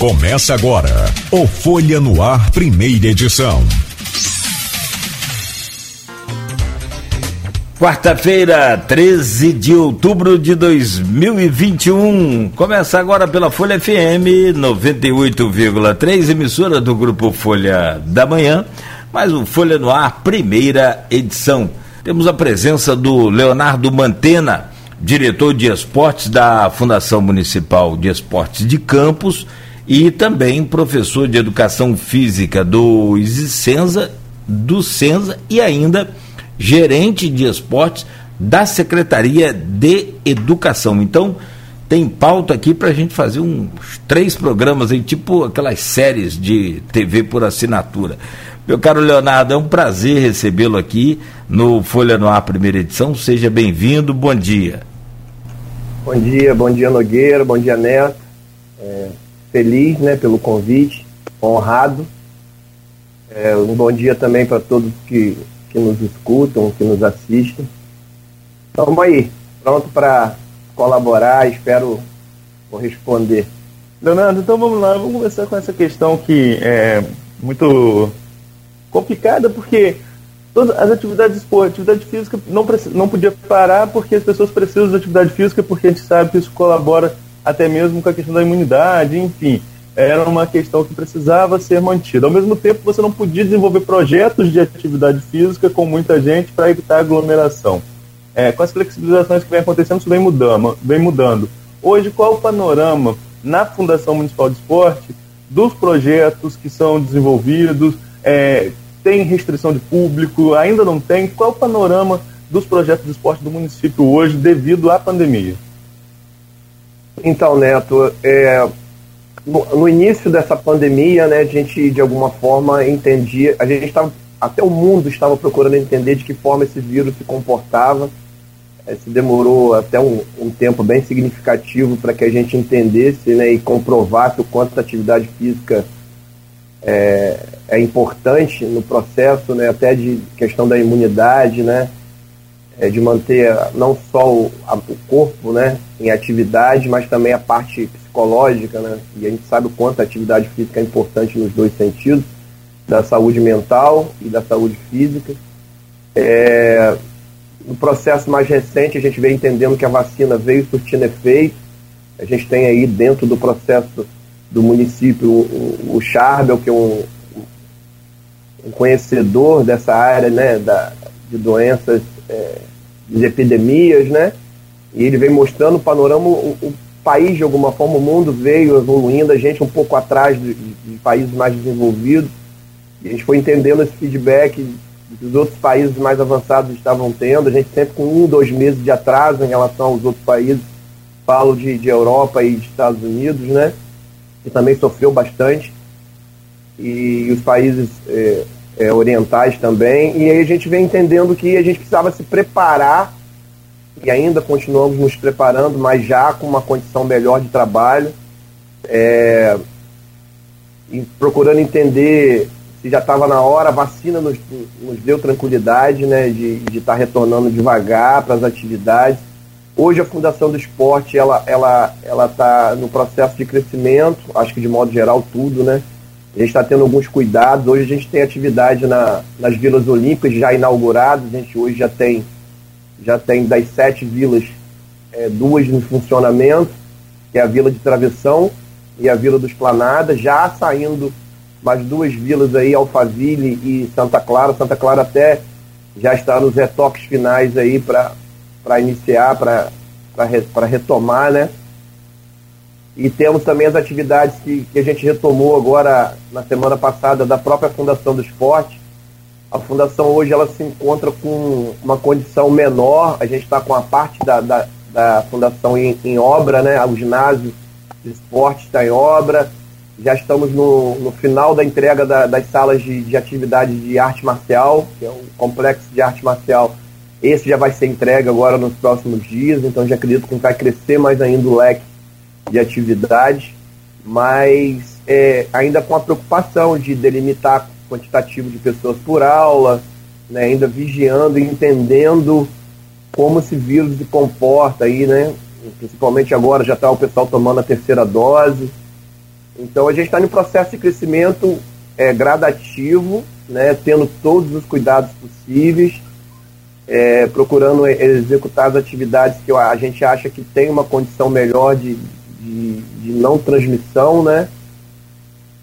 Começa agora o Folha no Ar, primeira edição. Quarta-feira, 13 de outubro de 2021. Começa agora pela Folha FM 98,3, emissora do grupo Folha da Manhã, mais o Folha no Ar, primeira edição. Temos a presença do Leonardo Mantena, diretor de esportes da Fundação Municipal de Esportes de Campos e também professor de educação física do Isicenza, do Senza e ainda gerente de esportes da Secretaria de Educação. Então, tem pauta aqui para a gente fazer uns três programas aí, tipo aquelas séries de TV por assinatura. Meu caro Leonardo, é um prazer recebê-lo aqui no Folha no Ar, primeira edição. Seja bem-vindo, bom dia. Bom dia, bom dia Nogueira, bom dia Neto. É, feliz né, pelo convite, honrado. É, um bom dia também para todos que, que nos escutam, que nos assistem. Estamos aí, pronto para colaborar, espero corresponder. Leonardo, então vamos lá, vamos começar com essa questão que é muito complicada, porque todas as atividades esportivas, atividade física não, não podia parar porque as pessoas precisam de atividade física, porque a gente sabe que isso colabora até mesmo com a questão da imunidade, enfim. Era uma questão que precisava ser mantida. Ao mesmo tempo, você não podia desenvolver projetos de atividade física com muita gente para evitar aglomeração. É, com as flexibilizações que vem acontecendo, isso vem mudando, vem mudando. Hoje, qual o panorama na Fundação Municipal de Esporte dos projetos que são desenvolvidos? É, tem restrição de público? Ainda não tem? Qual o panorama dos projetos de esporte do município hoje devido à pandemia? Então, Neto, é, no, no, início dessa pandemia, né, a gente de alguma forma entendia, a gente estava, até o mundo estava procurando entender de que forma esse vírus se comportava. É, se demorou até um, um tempo bem significativo para que a gente entendesse né, e comprovasse o quanto a atividade física é, é importante no processo, né, até de questão da imunidade, né, é, de manter não só o, a, o, corpo né, em atividade, mas também a parte psicológica, né? E a gente sabe o quanto a atividade física é importante nos dois sentidos, da saúde mental e da saúde física. É, no processo mais recente, a gente vem entendendo que a vacina veio surtindo efeito. A gente tem aí dentro do processo do município o, o Charbel, que é um, um conhecedor dessa área né, da, de doenças é, de epidemias, né? E ele vem mostrando o panorama, o, o, país, de alguma forma, o mundo veio evoluindo, a gente um pouco atrás de, de, países mais desenvolvidos. E a gente foi entendendo esse feedback que os outros países mais avançados estavam tendo. A gente sempre com um, dois meses de atraso em relação aos outros países. Falo de, de Europa e de Estados Unidos, né? Que também sofreu bastante. E os países é, é, orientais também, e aí a gente vem entendendo que a gente precisava se preparar, e ainda continuamos nos preparando, mas já com uma condição melhor de trabalho, é, e procurando entender se já estava na hora, a vacina nos, nos deu tranquilidade né, de estar tá retornando devagar para as atividades. Hoje a Fundação do Esporte ela ela ela está no processo de crescimento, acho que de modo geral tudo, né? A gente está tendo alguns cuidados. Hoje a gente tem atividade na, nas vilas olímpicas já inauguradas. A gente hoje já tem, já tem das sete vilas, é, duas em funcionamento, que é a Vila de Travessão e a Vila dos Planadas, já saindo mais duas vilas aí, Alphaville e Santa Clara. Santa Clara até já está nos retoques finais aí para iniciar, para retomar, né? E temos também as atividades que, que a gente retomou agora na semana passada da própria Fundação do Esporte. A Fundação hoje ela se encontra com uma condição menor, a gente está com a parte da, da, da Fundação em, em, obra, né? o ginásio de esporte está em obra, já estamos no, no final da entrega da, das salas de, de atividade de arte marcial, que é um complexo de arte marcial. Esse já vai ser entregue agora nos próximos dias, então já acredito que vai crescer mais ainda o leque de atividade, mas é, ainda com a preocupação de delimitar quantitativo de pessoas por aula, né, ainda vigiando e entendendo como esse vírus se comporta aí, né? Principalmente agora já está o pessoal tomando a terceira dose. Então a gente está em processo de crescimento é, gradativo, né, tendo todos os cuidados possíveis, é, procurando executar as atividades que a gente acha que tem uma condição melhor de, de, de não transmissão, né?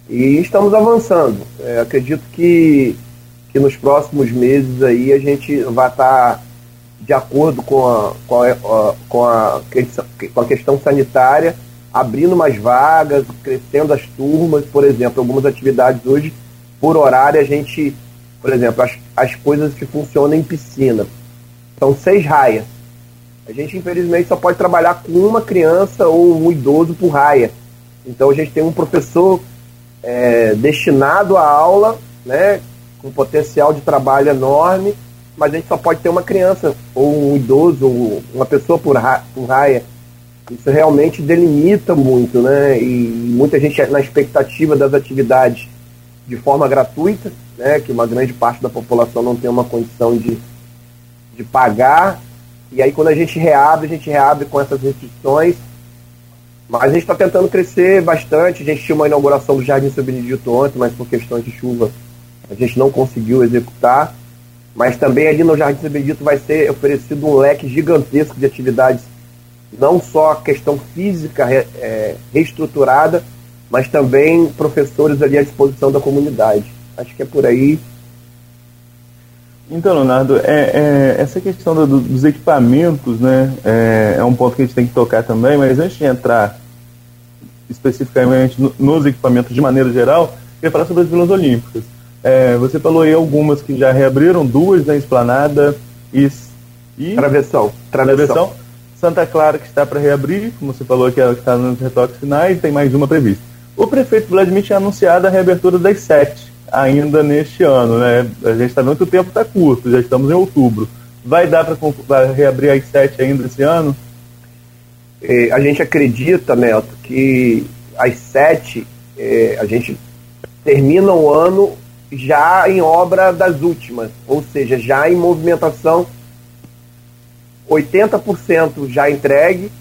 E estamos avançando. É, acredito que, que nos próximos meses aí a gente vai estar de acordo com a, com a, com a, com a questão sanitária, abrindo mais vagas, crescendo as turmas, por exemplo, algumas atividades hoje, por horário, a gente, por exemplo, as, as coisas que funcionam em piscina. São seis raias. A gente, infelizmente, só pode trabalhar com uma criança ou um idoso por raia. Então, a gente tem um professor é, destinado à aula, né, com potencial de trabalho enorme, mas a gente só pode ter uma criança, ou um idoso, ou uma pessoa por, ra por raia. Isso realmente delimita muito, né? E muita gente na expectativa das atividades de forma gratuita, né? Que uma grande parte da população não tem uma condição de de pagar. E aí quando a gente reabre, a gente reabre com essas restrições. Mas a gente está tentando crescer bastante. A gente tinha uma inauguração do Jardim São Benedito ontem, mas por questões de chuva a gente não conseguiu executar. Mas também ali no Jardim São Benedito vai ser oferecido um leque gigantesco de atividades, não só a questão física é, reestruturada, mas também professores ali à disposição da comunidade. Acho que é por aí. Então, Leonardo, é, é, essa questão do, dos equipamentos né, é, é, um ponto que a gente tem que tocar também, mas antes de entrar especificamente no, nos equipamentos de maneira geral, eu queria falar sobre as Vilas Olímpicas. É, você falou aí algumas que já reabriram, duas na Esplanada e... e travessão, travessão. Travessão. Santa Clara que está para reabrir, como você falou que ela está nos retoques finais, tem mais uma prevista. O prefeito Vladimir tinha anunciado a reabertura das sete ainda neste ano, né? A gente está vendo que o tempo está curto, já estamos em outubro. Vai dar para reabrir as sete ainda esse ano? É, a gente acredita, Neto, que as sete é, a gente termina o ano já em obra das últimas, ou seja, já em movimentação 80% já entregue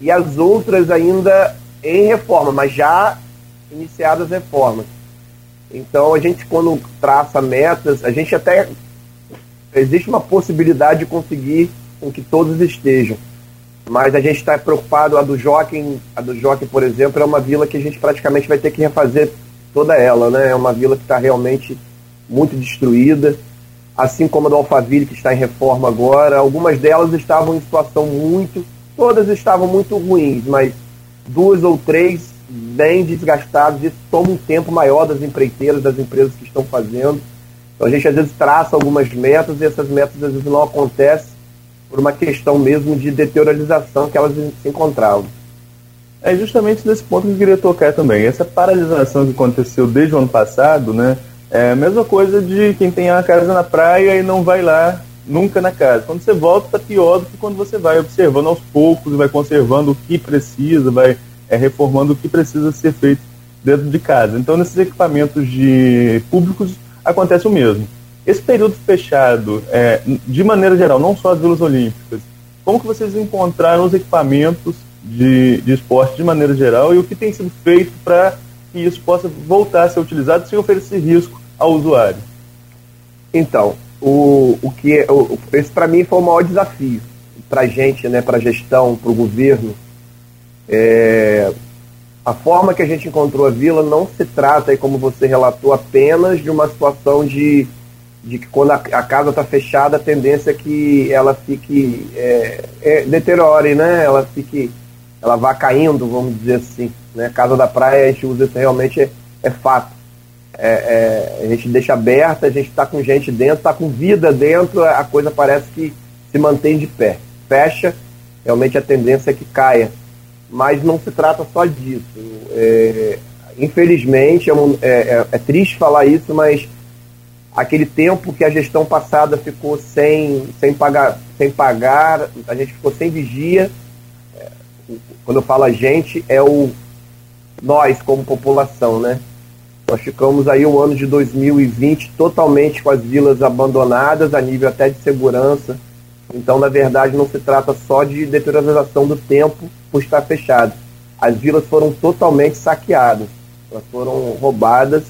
e as outras ainda em reforma, mas já iniciadas reformas. Então a gente quando traça metas, a gente até existe uma possibilidade de conseguir com que todos estejam. Mas a gente está preocupado, a do Joaquim, a do Joaquim, por exemplo, é uma vila que a gente praticamente vai ter que refazer toda ela, né? É uma vila que está realmente muito destruída, assim como a do Alphaville, que está em reforma agora. Algumas delas estavam em situação muito, todas estavam muito ruins, mas duas ou três bem desgastados, isso toma um tempo maior das empreiteiras, das empresas que estão fazendo. Então a gente às vezes traça algumas metas e essas metas às vezes não acontecem por uma questão mesmo de deteriorização que elas se encontravam. É justamente nesse ponto que eu queria tocar também. Essa paralisação que aconteceu desde o ano passado, né? É a mesma coisa de quem tem a casa na praia e não vai lá nunca na casa. Quando você volta, está pior do que quando você vai observando aos poucos, vai conservando o que precisa, vai é, reformando o que precisa ser feito dentro de casa. Então, nesses equipamentos de públicos acontece o mesmo. Esse período fechado, é, de maneira geral, não só as vilas olímpicas, como que vocês encontraram os equipamentos de, de esporte de maneira geral e o que tem sido feito para que isso possa voltar a ser utilizado sem oferecer risco ao usuário? Então, o, o que é, o, esse para mim foi o maior desafio para a gente, né, para a gestão, para o governo, é, a forma que a gente encontrou a vila não se trata, como você relatou, apenas de uma situação de, de que quando a, a casa está fechada, a tendência é que ela fique é, é, deteriore, né? Ela fique, ela vá caindo, vamos dizer assim. Né? Casa da praia, a gente usa isso realmente é, é fato. É, é, a gente deixa aberta, a gente está com gente dentro, está com vida dentro, a coisa parece que se mantém de pé. Fecha, realmente a tendência é que caia mas não se trata só disso. É, infelizmente, é, um, é, é, é, triste falar isso, mas aquele tempo que a gestão passada ficou sem, sem, pagar, sem pagar, a gente ficou sem vigia. É, quando eu falo a gente, é o nós como população, né? Nós ficamos aí o ano de 2020 totalmente com as vilas abandonadas, a nível até de segurança então, na verdade, não se trata só de deteriorização do tempo por estar fechado. As vilas foram totalmente saqueadas. Elas foram roubadas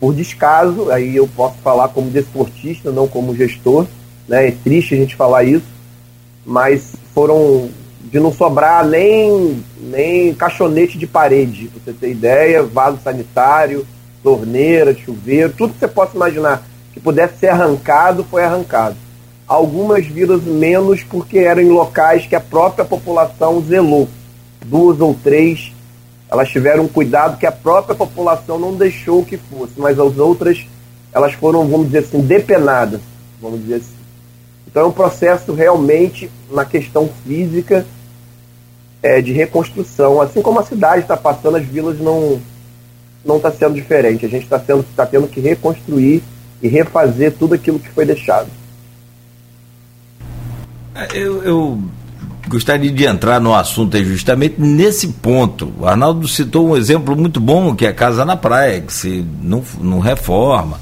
por descaso, aí eu posso falar como desportista, não como gestor, né? É triste a gente falar isso, mas foram de não sobrar nem, nem caixonete de parede, pra você ter ideia, vaso sanitário, torneira, chuveiro, tudo que você possa imaginar que pudesse ser arrancado, foi arrancado. Algumas vilas menos porque eram em locais que a própria população zelou. Duas ou três, elas tiveram cuidado que a própria população não deixou que fosse, mas as outras, elas foram, vamos dizer assim, depenadas, vamos dizer assim. Então é um processo realmente, na questão física, é, de reconstrução. Assim como a cidade está passando, as vilas não não está sendo diferente. A gente está tá tendo que reconstruir e refazer tudo aquilo que foi deixado. É, eu, eu gostaria de entrar no assunto justamente nesse ponto. O Arnaldo citou um exemplo muito bom, que é a Casa na Praia, que se não, não reforma.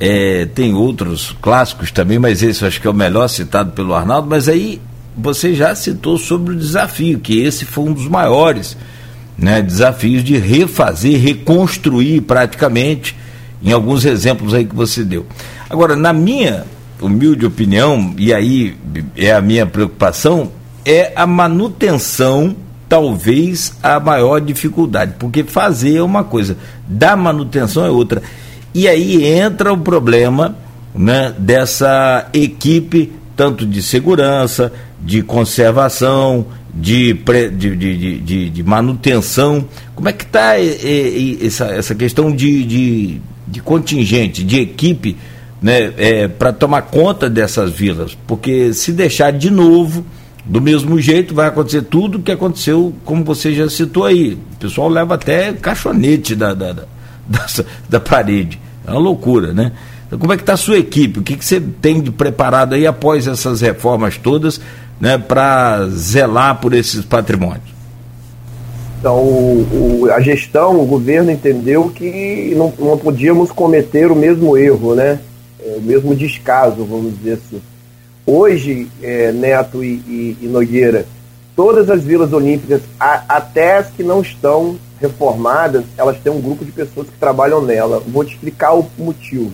É, tem outros clássicos também, mas esse eu acho que é o melhor citado pelo Arnaldo. Mas aí você já citou sobre o desafio, que esse foi um dos maiores né, desafios de refazer, reconstruir praticamente, em alguns exemplos aí que você deu. Agora, na minha humilde opinião, e aí é a minha preocupação, é a manutenção, talvez a maior dificuldade, porque fazer é uma coisa, dar manutenção é outra. E aí entra o problema né, dessa equipe, tanto de segurança, de conservação, de, de, de, de, de manutenção. Como é que está essa, essa questão de, de, de contingente, de equipe, né, é, para tomar conta dessas vilas? Porque se deixar de novo, do mesmo jeito, vai acontecer tudo que aconteceu, como você já citou aí. O pessoal leva até caixonete da, da, da, da, da parede. É uma loucura, né? Então, como é que está a sua equipe? O que, que você tem de preparado aí após essas reformas todas né, para zelar por esses patrimônios? Então, o, a gestão, o governo entendeu que não, não podíamos cometer o mesmo erro, né? É, o mesmo descaso, vamos dizer assim. Hoje, é, Neto e, e, e, Nogueira, todas as vilas olímpicas, a, até as que não estão reformadas, elas têm um grupo de pessoas que trabalham nela. Vou te explicar o motivo.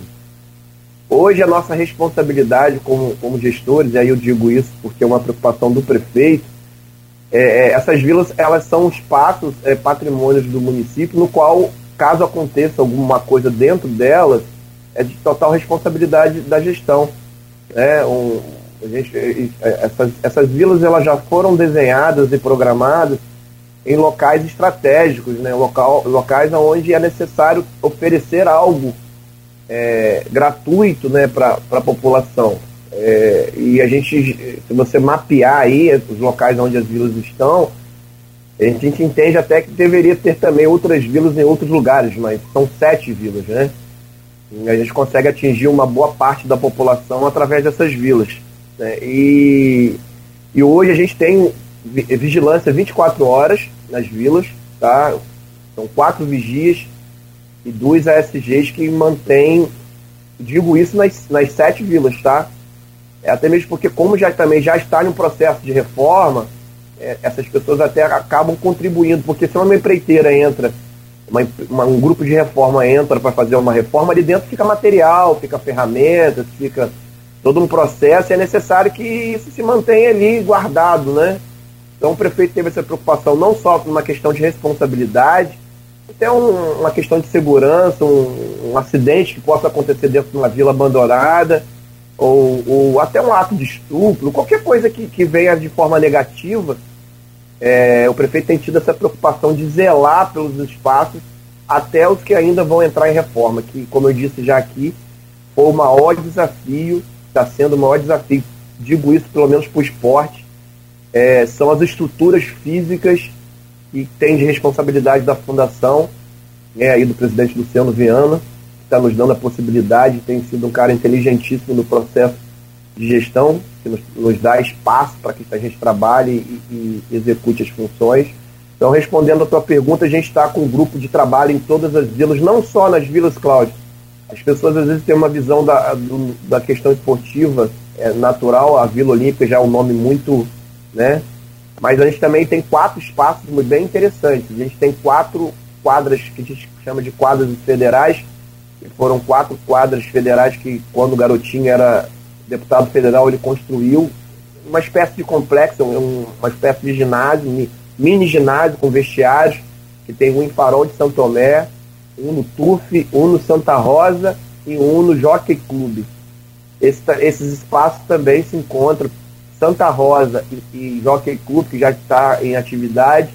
Hoje a nossa responsabilidade como, como gestores, e aí eu digo isso porque é uma preocupação do prefeito, é, é, essas vilas elas são espaços, é, patrimônios do município, no qual, caso aconteça alguma coisa dentro delas, é de total responsabilidade da gestão. Né? Um, gente, é, essas, essas vilas elas já foram desenhadas e programadas em locais estratégicos, né? Local, locais onde é necessário oferecer algo é, gratuito né, para a população. É, e a gente, se você mapear aí os locais onde as vilas estão, a gente entende até que deveria ter também outras vilas em outros lugares, mas são sete vilas, né? A gente consegue atingir uma boa parte da população através dessas vilas. Né? E, e hoje a gente tem vigilância 24 horas nas vilas, tá? São quatro vigias e duas ASGs que mantêm, digo isso nas, nas sete vilas, tá? É, até mesmo porque, como já também já está em um processo de reforma, é, essas pessoas até acabam contribuindo, porque se uma empreiteira entra, uma, uma, um grupo de reforma entra para fazer uma reforma, ali dentro fica material, fica ferramentas, fica todo um processo, e é necessário que isso se mantenha ali guardado, né? Então o prefeito teve essa preocupação não só por uma questão de responsabilidade, até um, uma questão de segurança, um, um, acidente que possa acontecer dentro de uma vila abandonada, ou, ou até um ato de estupro, qualquer coisa que, que venha de forma negativa, é, o prefeito tem tido essa preocupação de zelar pelos espaços até os que ainda vão entrar em reforma, que, como eu disse já aqui, foi o maior desafio, está sendo o maior desafio, digo isso pelo menos para o esporte, é, são as estruturas físicas que tem de responsabilidade da fundação, né, aí do presidente Luciano Viana, que está nos dando a possibilidade, tem sido um cara inteligentíssimo no processo de gestão, que nos, nos dá espaço para que a gente trabalhe e, e, execute as funções. Então, respondendo a tua pergunta, a gente está com um grupo de trabalho em todas as vilas, não só nas vilas, Cláudio. As pessoas às vezes têm uma visão da, do, da questão esportiva é natural, a Vila Olímpica já é um nome muito né, mas a gente também tem quatro espaços bem interessantes. A gente tem quatro quadras que a gente chama de quadras federais, que foram quatro quadras federais que, quando o garotinho era deputado federal, ele construiu uma espécie de complexo, uma espécie de ginásio, mini ginásio com vestiários, que tem um em Farol de Santo Tomé, um no Turf, um no Santa Rosa e um no Jockey Clube. Esse, esses espaços também se encontram Santa Rosa e, e Jockey Clube, que já está em atividade.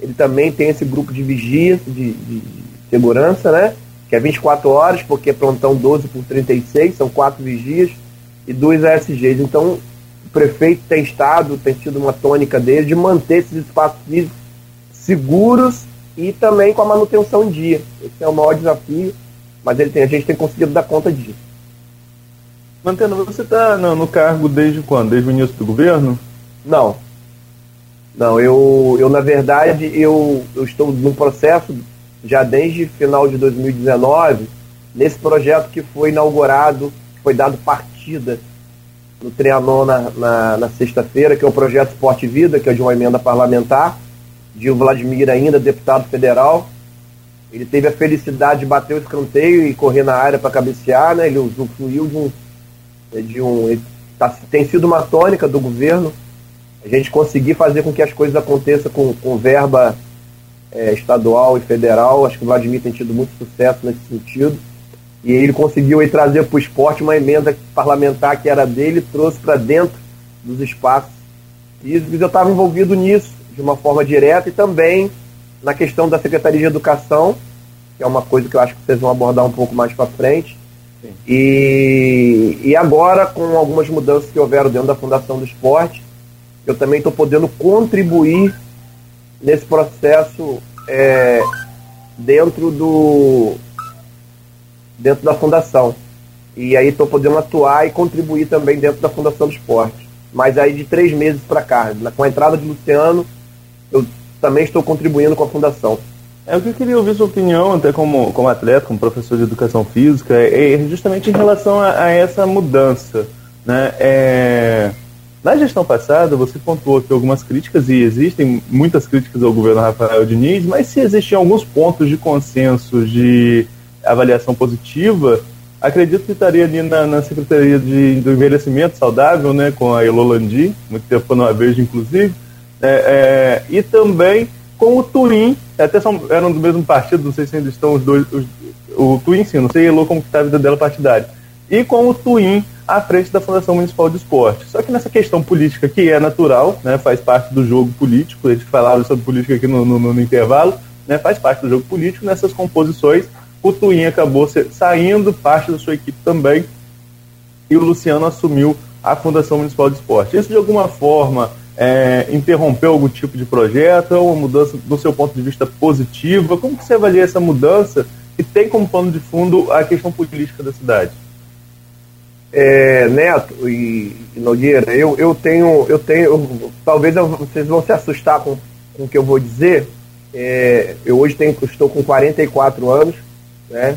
Ele também tem esse grupo de vigia, de, de, segurança, né? Que é 24 horas, porque é prontão 12 por 36, são quatro vigias e dois ASGs. Então, o prefeito tem estado, tem sido uma tônica dele de manter esses espaços físicos seguros e também com a manutenção em dia. Esse é o maior desafio, mas ele tem, a gente tem conseguido dar conta disso. Mantendo, você está no, cargo desde quando? Desde o início do governo? Não. Não, eu, eu na verdade, eu, eu estou num processo já desde final de 2019, nesse projeto que foi inaugurado, foi dado no Trianon na, na, na sexta-feira, que é o projeto Esporte Vida, que é de uma emenda parlamentar, de Vladimir ainda, deputado federal. Ele teve a felicidade de bater o escanteio e correr na área para cabecear, né? Ele usufruiu de um. De um tá, tem sido uma tônica do governo a gente conseguir fazer com que as coisas aconteçam com, com verba é, estadual e federal. Acho que o Vladimir tem tido muito sucesso nesse sentido. E ele conseguiu aí, trazer para o esporte uma emenda parlamentar que era dele, trouxe para dentro dos espaços físicos. Eu estava envolvido nisso de uma forma direta e também na questão da Secretaria de Educação, que é uma coisa que eu acho que vocês vão abordar um pouco mais para frente. E, e agora, com algumas mudanças que houveram dentro da Fundação do Esporte, eu também estou podendo contribuir nesse processo é, dentro do dentro da fundação. E aí estou podendo atuar e contribuir também dentro da Fundação do Esporte. Mas aí de três meses para cá, com a entrada de Luciano, eu também estou contribuindo com a fundação. É o que eu queria ouvir sua opinião, até como, como atleta, como professor de educação física, é, é justamente em relação a, a essa mudança. Né? É, na gestão passada, você pontuou que algumas críticas, e existem muitas críticas ao governo Rafael Diniz, mas se existiam alguns pontos de consenso, de avaliação positiva, acredito que estaria ali na, na Secretaria de, do Envelhecimento Saudável, né, com a Elolandi, muito tempo não a vejo, inclusive, é, é, e também com o Twin, até são, eram do mesmo partido, não sei se ainda estão os dois, os, o Twin sim, não sei Elo como está a vida dela partidária, e com o Twin à frente da Fundação Municipal de Esporte. Só que nessa questão política, que é natural, né, faz parte do jogo político, eles falaram sobre política aqui no, no, no intervalo, né, faz parte do jogo político, nessas composições, o Twin acabou saindo, parte da sua equipe também, e o Luciano assumiu a Fundação Municipal de Esporte. Isso, de alguma forma, é, interrompeu algum tipo de projeto, é uma mudança do seu ponto de vista positiva? Como você avalia essa mudança e tem como pano de fundo a questão política da cidade? É, Neto e, e Nogueira, eu, eu tenho, eu tenho, eu, talvez eu, vocês vão se assustar com, com o que eu vou dizer. É, eu hoje tenho, estou com 44 anos, né?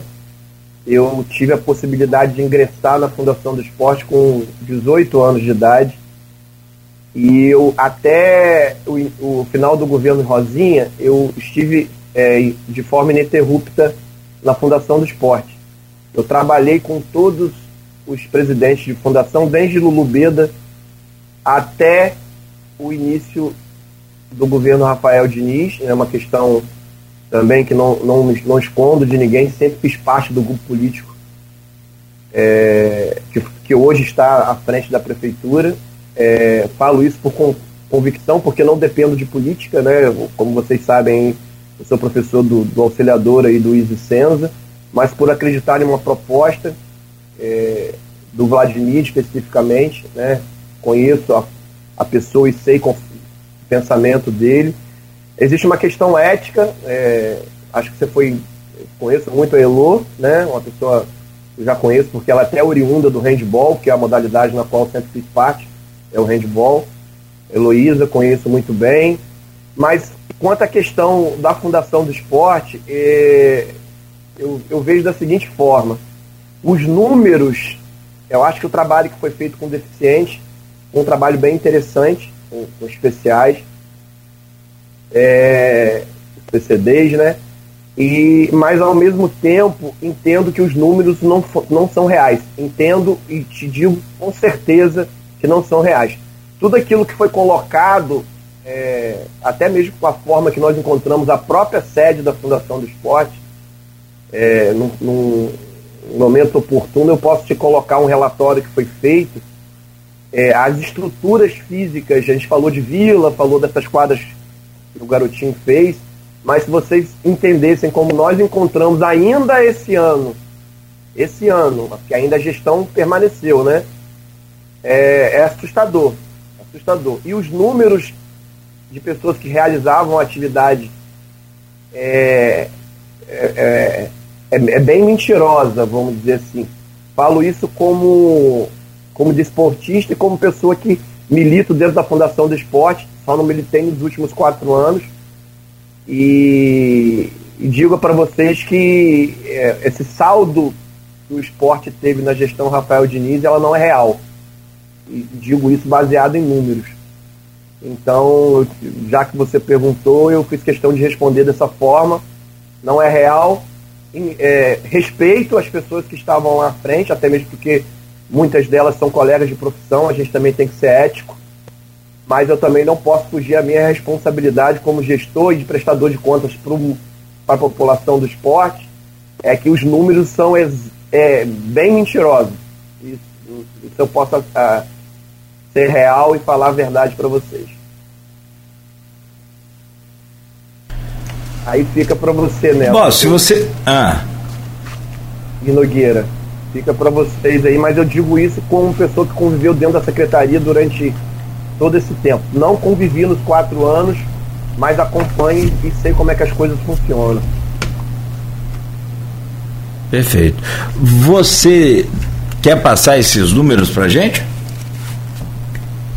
Eu tive a possibilidade de ingressar na Fundação do Esporte com 18 anos de idade. E eu, até o, o final do governo Rosinha, eu estive é, de forma ininterrupta na Fundação do Esporte. Eu trabalhei com todos os presidentes de fundação, desde Lulu Beda até o início do governo Rafael Diniz. É uma questão também que não, não, não escondo de ninguém, sempre fiz parte do grupo político é, que, que hoje está à frente da prefeitura. É, falo isso por convicção, porque não dependo de política, né? Como vocês sabem, eu sou professor do, do auxiliador aí do Easy Senza, mas por acreditar em uma proposta é, do Vladimir especificamente, né? Conheço a, a pessoa e sei com o pensamento dele Existe uma questão ética, é, acho que você foi, conheço muito a Elo, né, uma pessoa que eu já conheço, porque ela é até oriunda do handball, que é a modalidade na qual eu sempre fiz parte, é o handball. Heloísa, conheço muito bem. Mas quanto à questão da Fundação do Esporte, é, eu, eu vejo da seguinte forma: os números, eu acho que o trabalho que foi feito com deficientes, um trabalho bem interessante, com, com especiais, é, PCDs, né? E, mas ao mesmo tempo entendo que os números não, não são reais. Entendo e te digo com certeza que não são reais. Tudo aquilo que foi colocado, é, até mesmo com a forma que nós encontramos a própria sede da Fundação do Esporte, é, num, num momento oportuno eu posso te colocar um relatório que foi feito. É, as estruturas físicas, a gente falou de vila, falou dessas quadras que o garotinho fez mas se vocês entendessem como nós encontramos ainda esse ano, esse ano, que ainda a gestão permaneceu, né? É, é assustador, assustador. E os números de pessoas que realizavam atividade é, é, é, é, bem mentirosa, vamos dizer assim. Falo isso como, como desportista e como pessoa que milito dentro da Fundação do Esporte, só não militei nos últimos quatro anos, e, e digo para vocês que é, esse saldo que o esporte teve na gestão Rafael Diniz, ela não é real. E digo isso baseado em números. Então, já que você perguntou, eu fiz questão de responder dessa forma. Não é real. Em, é, respeito as pessoas que estavam lá à frente, até mesmo porque muitas delas são colegas de profissão, a gente também tem que ser ético mas eu também não posso fugir à minha responsabilidade como gestor e de prestador de contas para a população do esporte, é que os números são é, bem mentirosos. Isso, isso eu posso uh, ser real e falar a verdade para vocês. Aí fica para você, né? Bom, se você. Ah. E Nogueira. Fica para vocês aí, mas eu digo isso como pessoa que conviveu dentro da secretaria durante todo esse tempo. Não convivi nos quatro anos, mas acompanho e sei como é que as coisas funcionam. Perfeito. Você quer passar esses números para gente?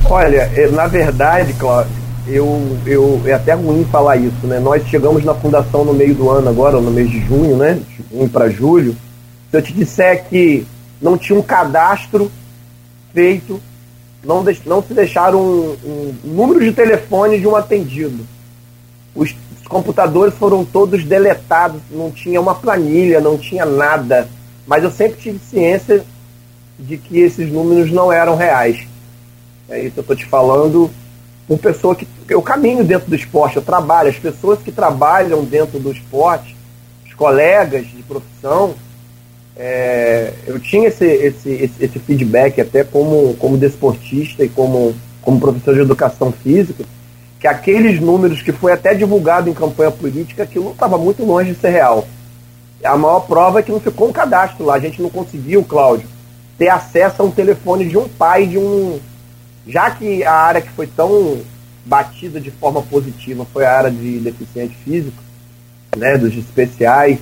Olha, é, na verdade, Cláudio, eu, eu, é até ruim falar isso, né? Nós chegamos na fundação no meio do ano agora, no mês de junho, né? De junho para julho. Se eu te disser que não tinha um cadastro feito não, não se deixaram um, um, número de telefone de um atendido. Os, os computadores foram todos deletados, não tinha uma planilha, não tinha nada. Mas eu sempre tive ciência de que esses números não eram reais. É isso eu estou te falando por pessoa que eu caminho dentro do esporte, eu trabalho, as pessoas que trabalham dentro do esporte, os colegas de profissão, é, eu tinha esse, esse, esse, feedback até como, como desportista e como, como professor de educação física, que aqueles números que foi até divulgado em campanha política, aquilo estava muito longe de ser real. A maior prova é que não ficou um cadastro lá, a gente não conseguiu, Cláudio, ter acesso a um telefone de um pai de um. Já que a área que foi tão batida de forma positiva foi a área de deficiente físico, né, dos especiais,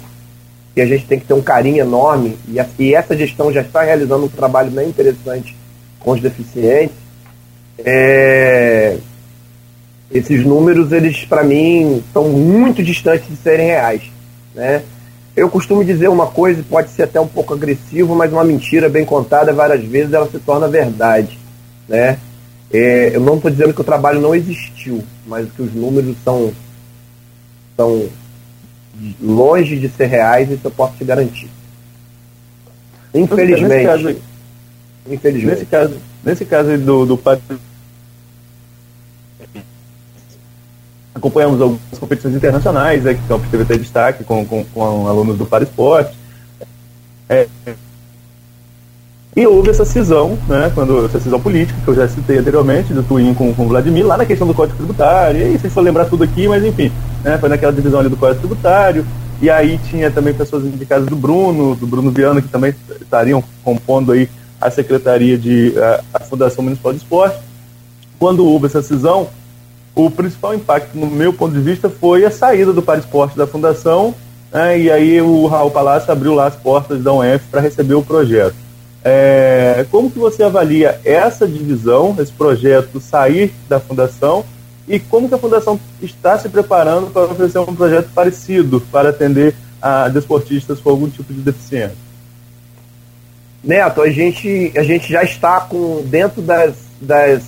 e a gente tem que ter um carinho enorme, e, a, e essa gestão já está realizando um trabalho bem interessante com os deficientes. É, esses números, eles para mim, estão muito distantes de serem reais. Né? Eu costumo dizer uma coisa, pode ser até um pouco agressivo, mas uma mentira bem contada várias vezes ela se torna verdade. Né? É, eu não estou dizendo que o trabalho não existiu, mas que os números são, são longe de ser reais, isso eu posso te garantir. Infelizmente. Nesse caso, infelizmente. Nesse caso, nesse caso do, do acompanhamos algumas competições internacionais, né, que o teve até destaque com, com, com alunos do Para Esporte. É, e houve essa cisão, né, quando, essa cisão política, que eu já citei anteriormente, do Twin com, o Vladimir, lá na questão do Código Tributário, e aí vocês for lembrar tudo aqui, mas enfim, né, foi naquela divisão ali do Código Tributário, e aí tinha também pessoas indicadas do Bruno, do Bruno Viana, que também estariam compondo aí a Secretaria de a, a Fundação Municipal de Esporte. Quando houve essa cisão, o principal impacto, no meu ponto de vista, foi a saída do Para Esporte da Fundação, né, e aí o Raul Palácio abriu lá as portas da UF para receber o projeto. É, como que você avalia essa divisão, esse projeto sair da fundação e como que a fundação está se preparando para oferecer um projeto parecido para atender a desportistas com algum tipo de deficiência? Neto, a gente, a gente já está com dentro das, das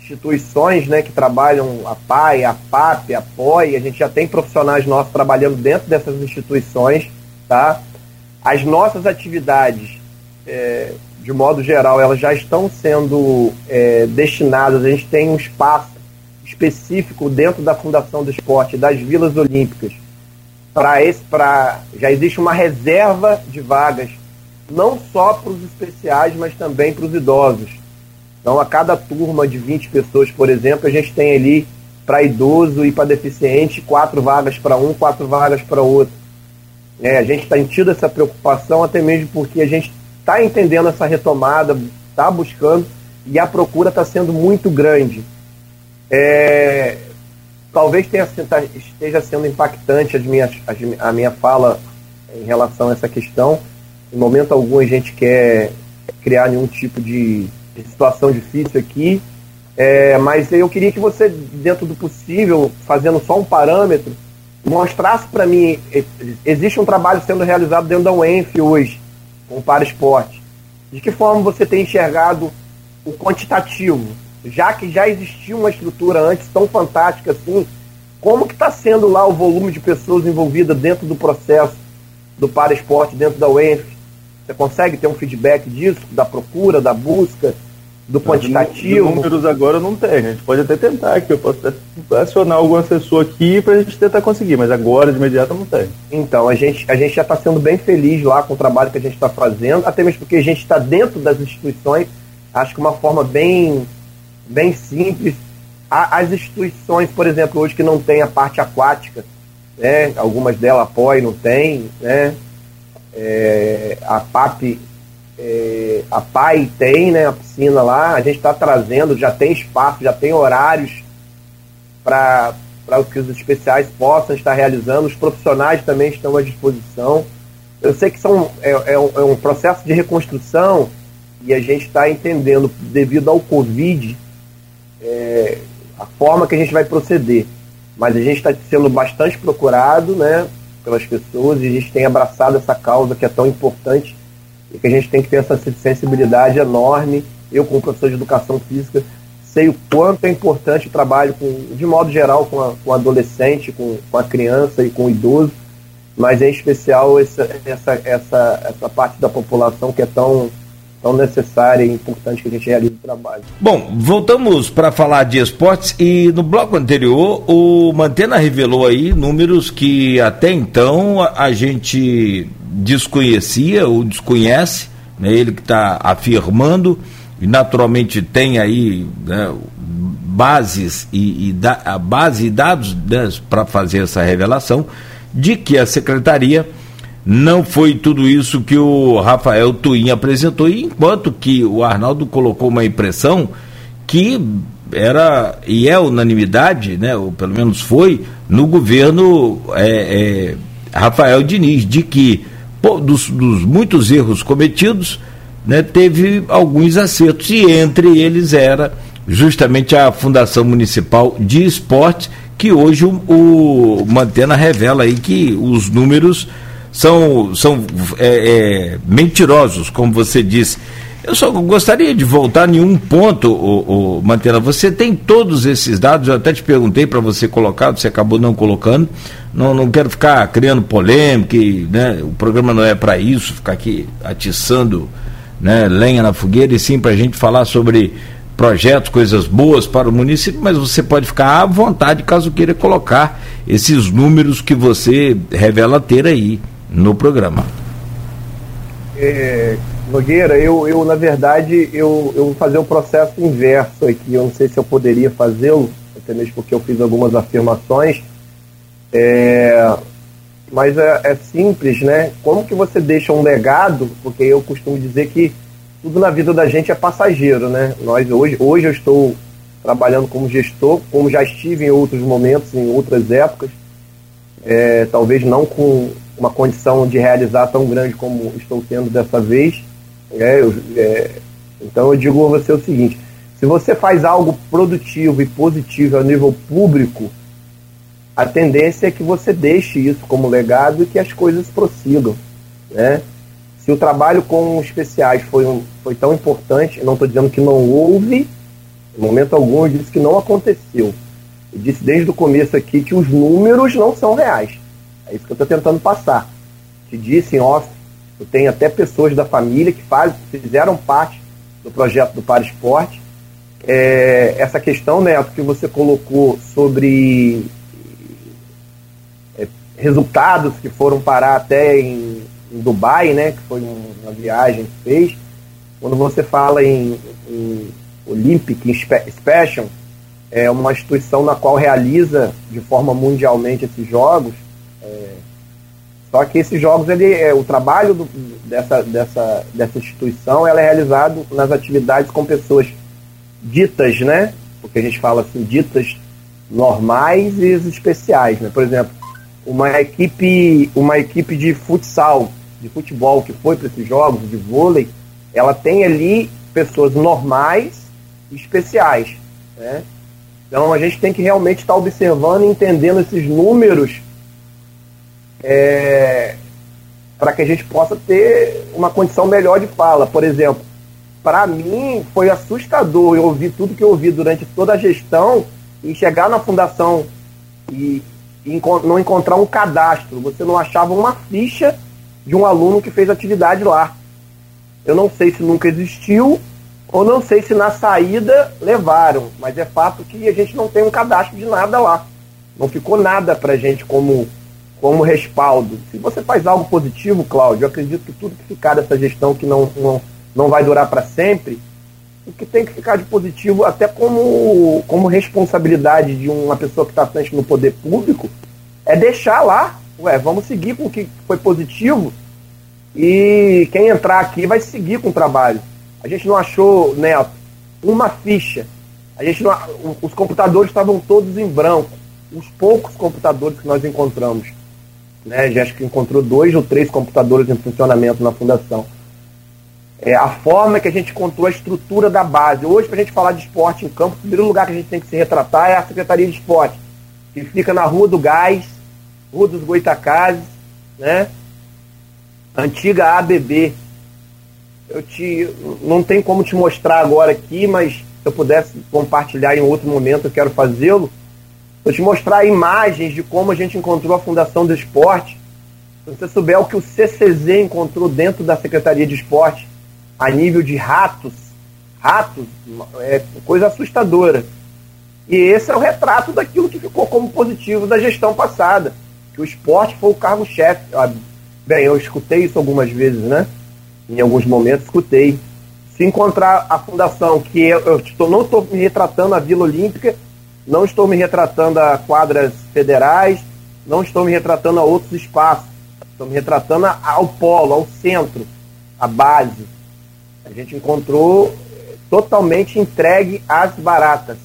instituições né, que trabalham, a PAI, a PAP, a POI, a gente já tem profissionais nossos trabalhando dentro dessas instituições, tá? As nossas atividades, é, de modo geral, elas já estão sendo é, destinadas, a gente tem um espaço específico dentro da Fundação do Esporte, das Vilas Olímpicas, para esse, para já existe uma reserva de vagas, não só para os especiais, mas também para os idosos. Então, a cada turma de 20 pessoas, por exemplo, a gente tem ali para idoso e para deficiente quatro vagas para um, quatro vagas para outro. É, a gente tem tido essa preocupação até mesmo porque a gente está entendendo essa retomada, está buscando e a procura está sendo muito grande. É, talvez tenha, tá, esteja sendo impactante as minhas, as, a minha fala em relação a essa questão. Em momento algum a gente quer criar nenhum tipo de, de situação difícil aqui, é, mas eu queria que você, dentro do possível, fazendo só um parâmetro, mostrasse para mim, existe um trabalho sendo realizado dentro da UENF hoje, com o Para Esporte. De que forma você tem enxergado o quantitativo, já que já existia uma estrutura antes tão fantástica assim, como que está sendo lá o volume de pessoas envolvidas dentro do processo do Para Esporte dentro da UENF? Você consegue ter um feedback disso, da procura, da busca? Do quantitativo. números agora não tem. A gente pode até tentar aqui. Eu posso até acionar algum assessor aqui para a gente tentar conseguir, mas agora de imediato não tem. Então, a gente, a gente já está sendo bem feliz lá com o trabalho que a gente está fazendo, até mesmo porque a gente está dentro das instituições, acho que uma forma bem, bem simples. As instituições, por exemplo, hoje que não tem a parte aquática, né? algumas delas apoiam, não tem, né? É, a PAP é, a PAI tem né, a piscina lá, a gente está trazendo, já tem espaço, já tem horários para que os especiais possam estar realizando, os profissionais também estão à disposição. Eu sei que são, é, é, um, é um processo de reconstrução e a gente está entendendo, devido ao Covid, é, a forma que a gente vai proceder. Mas a gente está sendo bastante procurado né, pelas pessoas e a gente tem abraçado essa causa que é tão importante e que a gente tem que ter essa sensibilidade enorme. Eu, como professor de educação física, sei o quanto é importante o trabalho, com, de modo geral, com, a, com o adolescente, com, com a criança e com o idoso, mas em especial essa, essa, essa, essa parte da população que é tão, tão necessária e importante que a gente realize o trabalho. Bom, voltamos para falar de esportes e no bloco anterior o Mantena revelou aí números que até então a, a gente desconhecia ou desconhece, né, ele que está afirmando, e naturalmente tem aí né, bases e, e da, a base e dados né, para fazer essa revelação de que a secretaria não foi tudo isso que o Rafael Twin apresentou, enquanto que o Arnaldo colocou uma impressão que era e é unanimidade, né, ou pelo menos foi, no governo é, é, Rafael Diniz, de que dos, dos muitos erros cometidos, né, teve alguns acertos, e entre eles era justamente a Fundação Municipal de Esporte, que hoje o, o Mantena revela aí que os números são, são é, é, mentirosos, como você disse. Eu só gostaria de voltar em um ponto, o, o Mantena. Você tem todos esses dados, eu até te perguntei para você colocar, você acabou não colocando. Não, não quero ficar criando polêmica, né? o programa não é para isso, ficar aqui atiçando né, lenha na fogueira, e sim para a gente falar sobre projetos, coisas boas para o município, mas você pode ficar à vontade caso queira colocar esses números que você revela ter aí no programa. É, Nogueira, eu, eu na verdade, eu, eu vou fazer o um processo inverso aqui. Eu não sei se eu poderia fazê-lo, até mesmo porque eu fiz algumas afirmações. É, mas é, é, simples, né? Como que você deixa um legado? Porque eu costumo dizer que tudo na vida da gente é passageiro, né? Nós hoje, hoje eu estou trabalhando como gestor, como já estive em outros momentos, em outras épocas, é, talvez não com uma condição de realizar tão grande como estou tendo dessa vez, é, eu, é, então eu digo a você o seguinte: se você faz algo produtivo e positivo a nível público, a tendência é que você deixe isso como legado e que as coisas prossigam. Né? Se o trabalho com especiais foi, um, foi tão importante, não estou dizendo que não houve Em momento algum eu disse que não aconteceu. Eu disse desde o começo aqui que os números não são reais. É isso que eu estou tentando passar. Te disse em off, eu tenho até pessoas da família que faz, fizeram parte do projeto do Para Esporte. É, essa questão, Neto, que você colocou sobre é, resultados que foram parar até em, em Dubai, né, que foi uma viagem que fez. Quando você fala em, em Olympic Special, é uma instituição na qual realiza de forma mundialmente esses jogos. É, só que esses jogos, ele, é, o trabalho do, dessa, dessa, dessa instituição ela é realizado nas atividades com pessoas ditas, né? Porque a gente fala assim, ditas normais e especiais, né? Por exemplo, uma equipe, uma equipe de futsal, de futebol que foi para esses jogos, de vôlei, ela tem ali pessoas normais e especiais, né? Então a gente tem que realmente estar observando e entendendo esses números é, para que a gente possa ter uma condição melhor de fala. Por exemplo, para mim foi assustador eu ouvir tudo que eu ouvi durante toda a gestão e chegar na fundação e, e não encontrar um cadastro. Você não achava uma ficha de um aluno que fez atividade lá. Eu não sei se nunca existiu ou não sei se na saída levaram, mas é fato que a gente não tem um cadastro de nada lá. Não ficou nada para gente como, como respaldo. Se você faz algo positivo, Cláudio, eu acredito que tudo que ficar dessa gestão que não, não, não vai durar para sempre, o que tem que ficar de positivo, até como, como responsabilidade de uma pessoa que está frente no poder público, é deixar lá, ué, vamos seguir com o que foi positivo e quem entrar aqui vai seguir com o trabalho. A gente não achou, Neto, uma ficha. A gente não, os computadores estavam todos em branco. Os poucos computadores que nós encontramos. Né? Gente acho que encontrou dois ou três computadores em funcionamento na fundação. É a forma que a gente encontrou a estrutura da base. Hoje, para a gente falar de esporte em campo, o primeiro lugar que a gente tem que se retratar é a Secretaria de Esporte, que fica na Rua do Gás, Rua dos Goitacazes, né? Antiga ABB, eu te não tem como te mostrar agora aqui, mas se eu pudesse compartilhar em outro momento, eu quero fazê-lo. Eu te mostrar imagens de como a gente encontrou a Fundação do Esporte. Se você souber o que o CCZ encontrou dentro da Secretaria de Esporte, a nível de ratos, ratos, é coisa assustadora. E esse é o retrato daquilo que ficou como positivo da gestão passada, que o esporte foi o cargo-chefe. Bem, eu escutei isso algumas vezes, né? em alguns momentos, escutei. Se encontrar a fundação, que eu, eu estou, não estou me retratando a Vila Olímpica, não estou me retratando a quadras federais, não estou me retratando a outros espaços, estou me retratando ao polo, ao centro, à base. A gente encontrou totalmente entregue às baratas.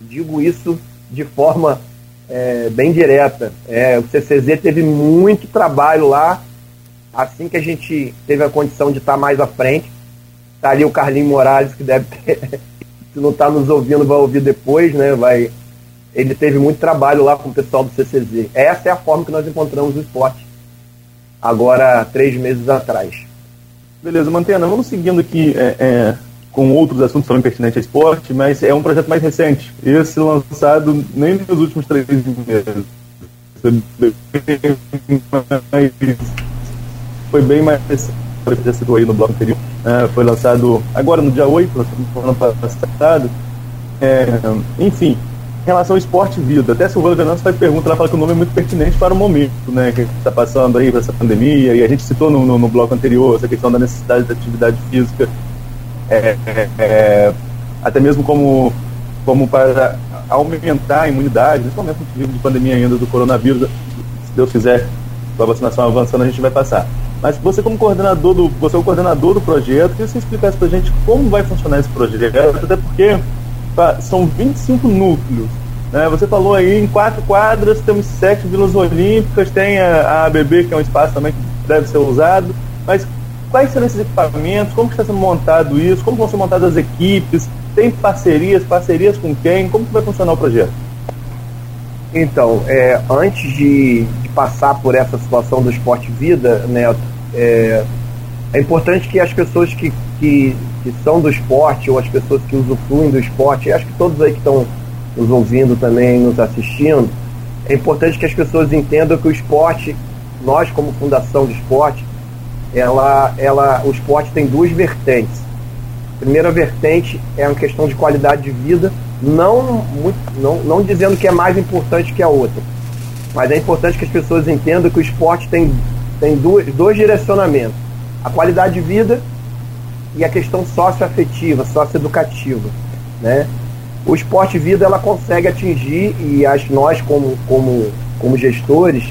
Digo isso de forma é, bem direta. É, o CCZ teve muito trabalho lá assim que a gente teve a condição de estar mais à frente, está ali o Carlinho Morales, que deve ter, se não está nos ouvindo, vai ouvir depois, né? Vai, ele teve muito trabalho lá com o pessoal do CCZ. Essa é a forma que nós encontramos o esporte, agora, três meses atrás. Beleza, Mantena, vamos seguindo aqui é, é, com outros assuntos também pertinentes ao esporte, mas é um projeto mais recente. Esse lançado nem nos últimos três meses foi bem mais já citou aí no bloco anterior, é, foi lançado agora no dia 8, no ano passado. É, enfim, em relação ao esporte e vida, até Silvana Venâncio faz pergunta, ela fala que o nome é muito pertinente para o momento né, que está passando aí, essa pandemia, e a gente citou no, no, no, bloco anterior essa questão da necessidade da atividade física, é, é, é até mesmo como, como para aumentar a imunidade, nesse momento de pandemia ainda do coronavírus, se Deus quiser, com a vacinação avançando, a gente vai passar. Mas você como coordenador do, você é o coordenador do projeto, queria que você explicasse pra gente como vai funcionar esse projeto, até porque são 25 núcleos. Né? Você falou aí em quatro quadras, temos sete vilas olímpicas, tem a, a ABB, que é um espaço também que deve ser usado, mas quais serão esses equipamentos, como está sendo montado isso, como vão ser montadas as equipes, tem parcerias, parcerias com quem, como que vai funcionar o projeto? Então, é, antes de, de, passar por essa situação do esporte vida, Neto, é, é importante que as pessoas que, que que são do esporte ou as pessoas que usufruem do esporte, acho que todos aí que estão nos ouvindo também, nos assistindo, é importante que as pessoas entendam que o esporte, nós como fundação do esporte, ela, ela, o esporte tem duas vertentes. A primeira vertente é uma questão de qualidade de vida, não, não, não dizendo que é mais importante que a outra, mas é importante que as pessoas entendam que o esporte tem, tem dois, dois direcionamentos: a qualidade de vida e a questão socioafetiva, socioeducativa. Né? O esporte vida ela consegue atingir, e acho nós, como, como, como gestores,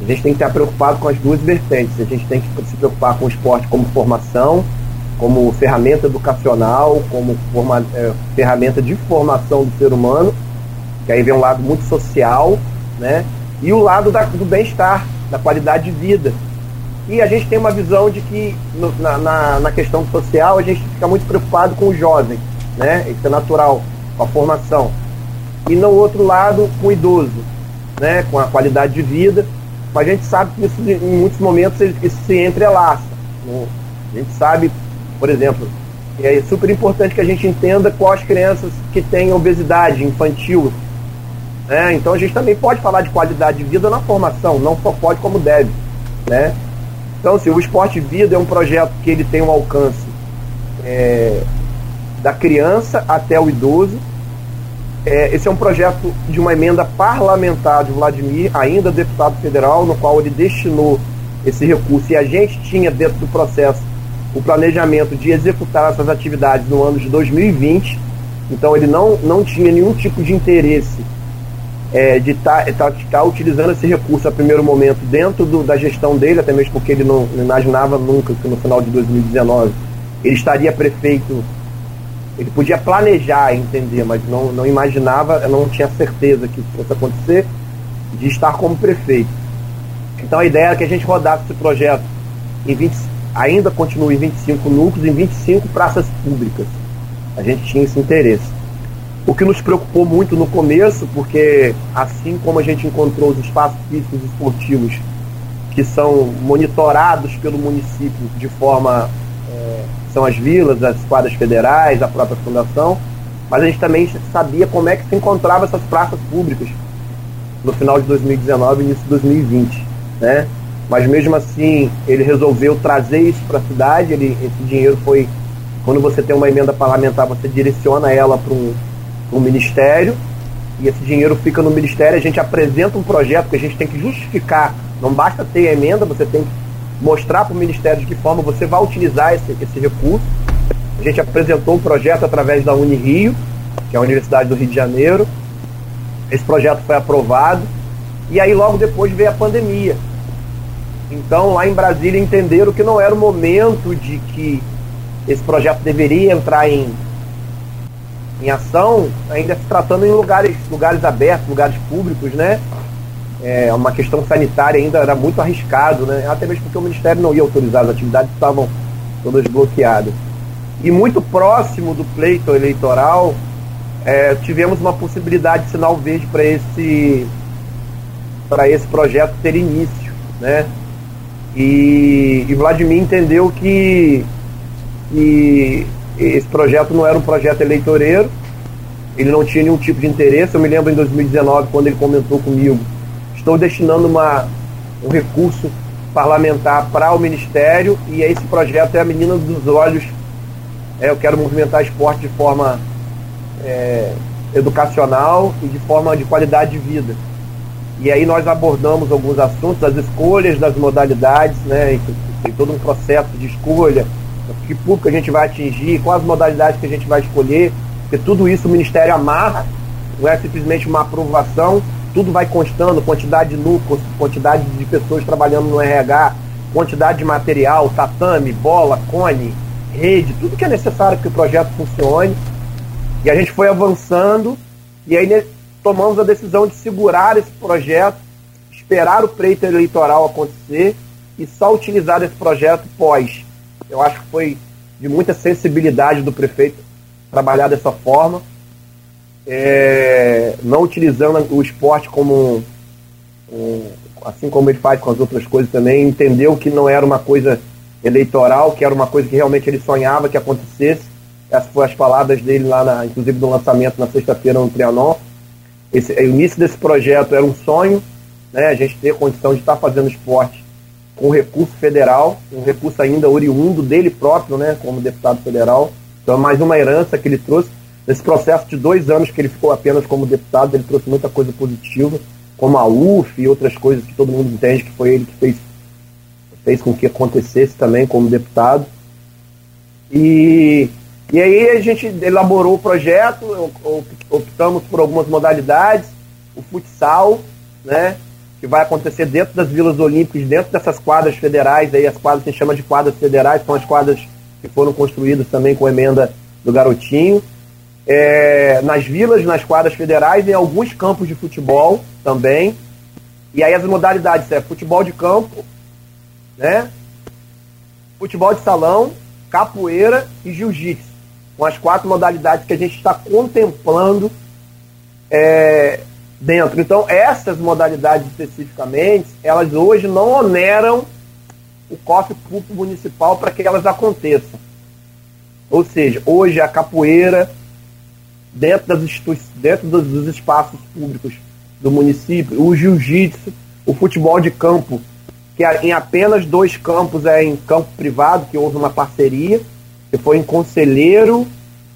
a gente tem que estar preocupado com as duas vertentes. A gente tem que se preocupar com o esporte como formação, como ferramenta educacional, como forma, é, ferramenta de formação do ser humano, que aí vem um lado muito social, né? E o lado da, do bem-estar, da qualidade de vida. E a gente tem uma visão de que no, na, na, na, questão social a gente fica muito preocupado com o jovem, né? Isso é natural, com a formação. E no outro lado, com o idoso, né? Com a qualidade de vida. Mas a gente sabe que isso, em muitos momentos isso se entrelaça. Né? A gente sabe, por exemplo, é super importante que a gente entenda quais crianças que têm obesidade infantil. Né? Então a gente também pode falar de qualidade de vida na formação, não só pode como deve. Né? Então, assim, o Esporte Vida é um projeto que ele tem um alcance é, da criança até o idoso. É, esse é um projeto de uma emenda parlamentar de Vladimir, ainda deputado federal, no qual ele destinou esse recurso. E a gente tinha dentro do processo o planejamento de executar essas atividades no ano de 2020. Então ele não, não tinha nenhum tipo de interesse é, de estar tá, tá, tá utilizando esse recurso a primeiro momento dentro do, da gestão dele, até mesmo porque ele não, não, imaginava nunca que no final de 2019 ele estaria prefeito. Ele podia planejar, entender, mas não, não imaginava, não tinha certeza que isso fosse acontecer, de estar como prefeito. Então a ideia era que a gente rodasse esse projeto em 20, ainda continue em 25 núcleos, em 25 praças públicas. A gente tinha esse interesse. O que nos preocupou muito no começo, porque assim como a gente encontrou os espaços físicos esportivos que são monitorados pelo município de forma é, são as vilas, as quadras federais, a própria fundação, mas a gente também sabia como é que se encontrava essas praças públicas no final de 2019 e início de 2020, né? Mas mesmo assim ele resolveu trazer isso para a cidade. Ele, esse dinheiro foi quando você tem uma emenda parlamentar, você direciona ela para um no Ministério, e esse dinheiro fica no Ministério, a gente apresenta um projeto que a gente tem que justificar, não basta ter a emenda, você tem que mostrar para o Ministério de que forma você vai utilizar esse, esse recurso. A gente apresentou um projeto através da Unirio, que é a Universidade do Rio de Janeiro. Esse projeto foi aprovado. E aí logo depois veio a pandemia. Então lá em Brasília entenderam que não era o momento de que esse projeto deveria entrar em em ação, ainda se tratando em lugares, lugares abertos, lugares públicos, né? É, uma questão sanitária ainda era muito arriscado, né? Até mesmo porque o Ministério não ia autorizar, as atividades estavam todas bloqueadas. E muito próximo do pleito eleitoral, é, tivemos uma possibilidade de sinal verde para esse para esse projeto ter início, né? E, e Vladimir entendeu que, que esse projeto não era um projeto eleitoreiro, ele não tinha nenhum tipo de interesse. Eu me lembro em 2019, quando ele comentou comigo, estou destinando uma, um recurso parlamentar para o Ministério e esse projeto é a menina dos olhos. É, eu quero movimentar esporte de forma é, educacional e de forma de qualidade de vida. E aí nós abordamos alguns assuntos, as escolhas das modalidades, né? Tem todo um processo de escolha, que público a gente vai atingir, quais modalidades que a gente vai escolher, porque tudo isso o Ministério amarra, não é simplesmente uma aprovação, tudo vai constando, quantidade de lucros, quantidade de pessoas trabalhando no RH, quantidade de material, tatame, bola, cone, rede, tudo que é necessário que o projeto funcione. E a gente foi avançando e aí né, tomamos a decisão de segurar esse projeto, esperar o pleito eleitoral acontecer e só utilizar esse projeto pós eu acho que foi de muita sensibilidade do prefeito trabalhar dessa forma, é, não utilizando o esporte como um, assim como ele faz com as outras coisas também, entendeu que não era uma coisa eleitoral, que era uma coisa que realmente ele sonhava que acontecesse Essas foram as palavras dele lá, na, inclusive no lançamento na sexta-feira no Trianon. Esse, o início desse projeto era um sonho, né, a gente ter condição de estar fazendo esporte com recurso federal, um recurso ainda oriundo dele próprio, né, como deputado federal. Então, é mais uma herança que ele trouxe. Nesse processo de dois anos que ele ficou apenas como deputado, ele trouxe muita coisa positiva, como a UF e outras coisas que todo mundo entende que foi ele que fez, fez com que acontecesse também como deputado. E, e aí a gente elaborou o projeto, optamos por algumas modalidades, o futsal, né, que vai acontecer dentro das vilas olímpicas, dentro dessas quadras federais, aí as quadras que a gente chama de quadras federais, são as quadras que foram construídas também com emenda do Garotinho. É, nas vilas, nas quadras federais, em alguns campos de futebol também. E aí as modalidades é futebol de campo, né? Futebol de salão, capoeira e jiu-jitsu. Com as quatro modalidades que a gente está contemplando é, dentro. Então, essas modalidades especificamente, elas hoje não oneram o cofre público municipal para que elas aconteçam. Ou seja, hoje a capoeira, dentro, das dentro dos espaços públicos do município, o jiu-jitsu, o futebol de campo, que é em apenas dois campos é em campo privado, que houve uma parceria, que foi em Conselheiro,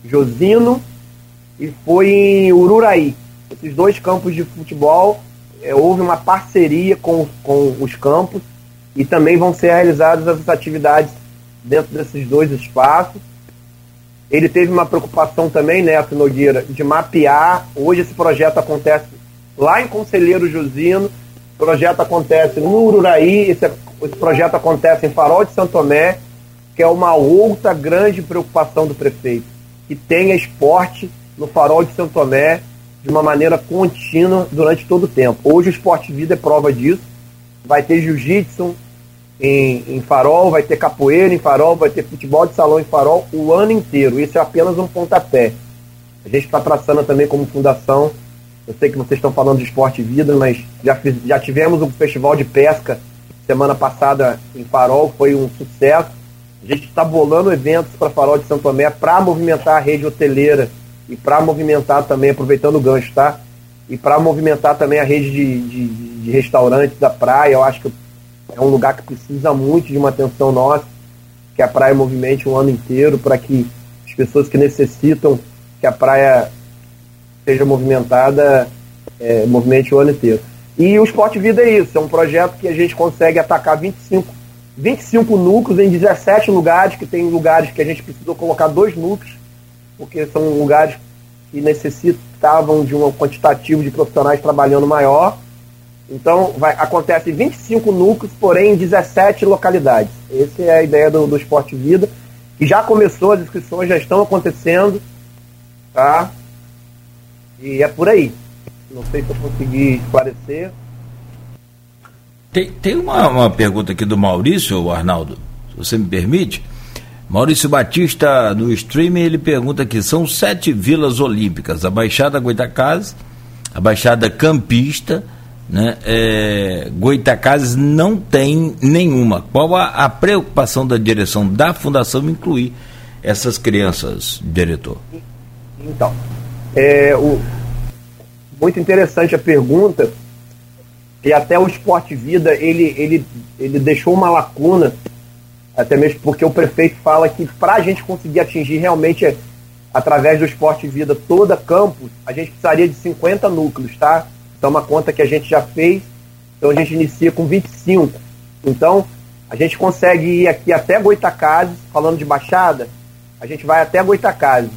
Josino e foi em Ururaí esses dois campos de futebol, é, houve uma parceria com, com os campos e também vão ser realizadas as atividades dentro desses dois espaços. Ele teve uma preocupação também, Neto Nogueira, de mapear. Hoje esse projeto acontece lá em Conselheiro Josino, o projeto acontece no Ururaí, esse, esse projeto acontece em Farol de Santo Tomé, que é uma outra grande preocupação do prefeito, que tenha esporte no Farol de Santo Tomé, de uma maneira contínua durante todo o tempo. Hoje o Esporte Vida é prova disso. Vai ter jiu-jitsu em, em Farol, vai ter capoeira em Farol, vai ter futebol de salão em Farol o ano inteiro. Isso é apenas um pontapé. A gente está traçando também como fundação. Eu sei que vocês estão falando de Esporte Vida, mas já, fiz, já tivemos um festival de pesca semana passada em Farol, foi um sucesso. A gente está bolando eventos para Farol de Santo Tomé para movimentar a rede hoteleira e para movimentar também, aproveitando o gancho, tá? E para movimentar também a rede de, de, de, restaurantes da praia, eu acho que é um lugar que precisa muito de uma atenção nossa, que a praia movimente o ano inteiro, para que as pessoas que necessitam que a praia seja movimentada, é, movimente o ano inteiro. E o Esporte Vida é isso, é um projeto que a gente consegue atacar 25, 25 núcleos em 17 lugares, que tem lugares que a gente precisou colocar dois núcleos porque são lugares que necessitavam de um quantitativo de profissionais trabalhando maior. Então, vai, acontece 25 núcleos, porém em 17 localidades. Essa é a ideia do, do Esporte Vida, que já começou, as inscrições já estão acontecendo, tá? E é por aí. Não sei se eu consegui esclarecer. Tem, tem uma, uma pergunta aqui do Maurício, Arnaldo, se você me permite. Maurício Batista, no streaming, ele pergunta aqui: são sete vilas olímpicas, a Baixada Goitacazes, a Baixada Campista, né? É, Goitacazes não tem nenhuma. Qual a, a preocupação da direção da fundação incluir essas crianças, diretor? Então, é, o, muito interessante a pergunta, e até o Esporte Vida, ele, ele, ele deixou uma lacuna até mesmo porque o prefeito fala que para a gente conseguir atingir realmente, através do esporte vida, toda campus, a gente precisaria de 50 núcleos, tá? Então, uma conta que a gente já fez, então a gente inicia com 25. Então, a gente consegue ir aqui até Goitacazes, falando de Baixada, a gente vai até Goitacazes.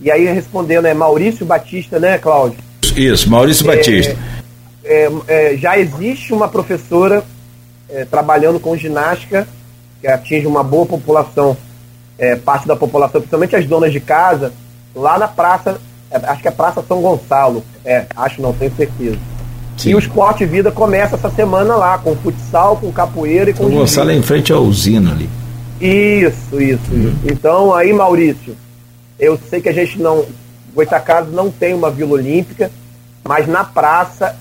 E aí, respondendo, é Maurício Batista, né, Cláudio? Isso, Maurício é, Batista. É, é, já existe uma professora é, trabalhando com ginástica que atinge uma boa população, é, parte da população, principalmente as donas de casa, lá na praça, é, acho que é Praça São Gonçalo, é, acho não, tenho certeza. Sim. E o Esporte Vida começa essa semana lá, com futsal, com capoeira e com. O Gonçalo é em frente à usina ali. Isso, isso, uhum. isso. Então, aí, Maurício, eu sei que a gente não. Goitacazes não tem uma Vila Olímpica, mas na praça,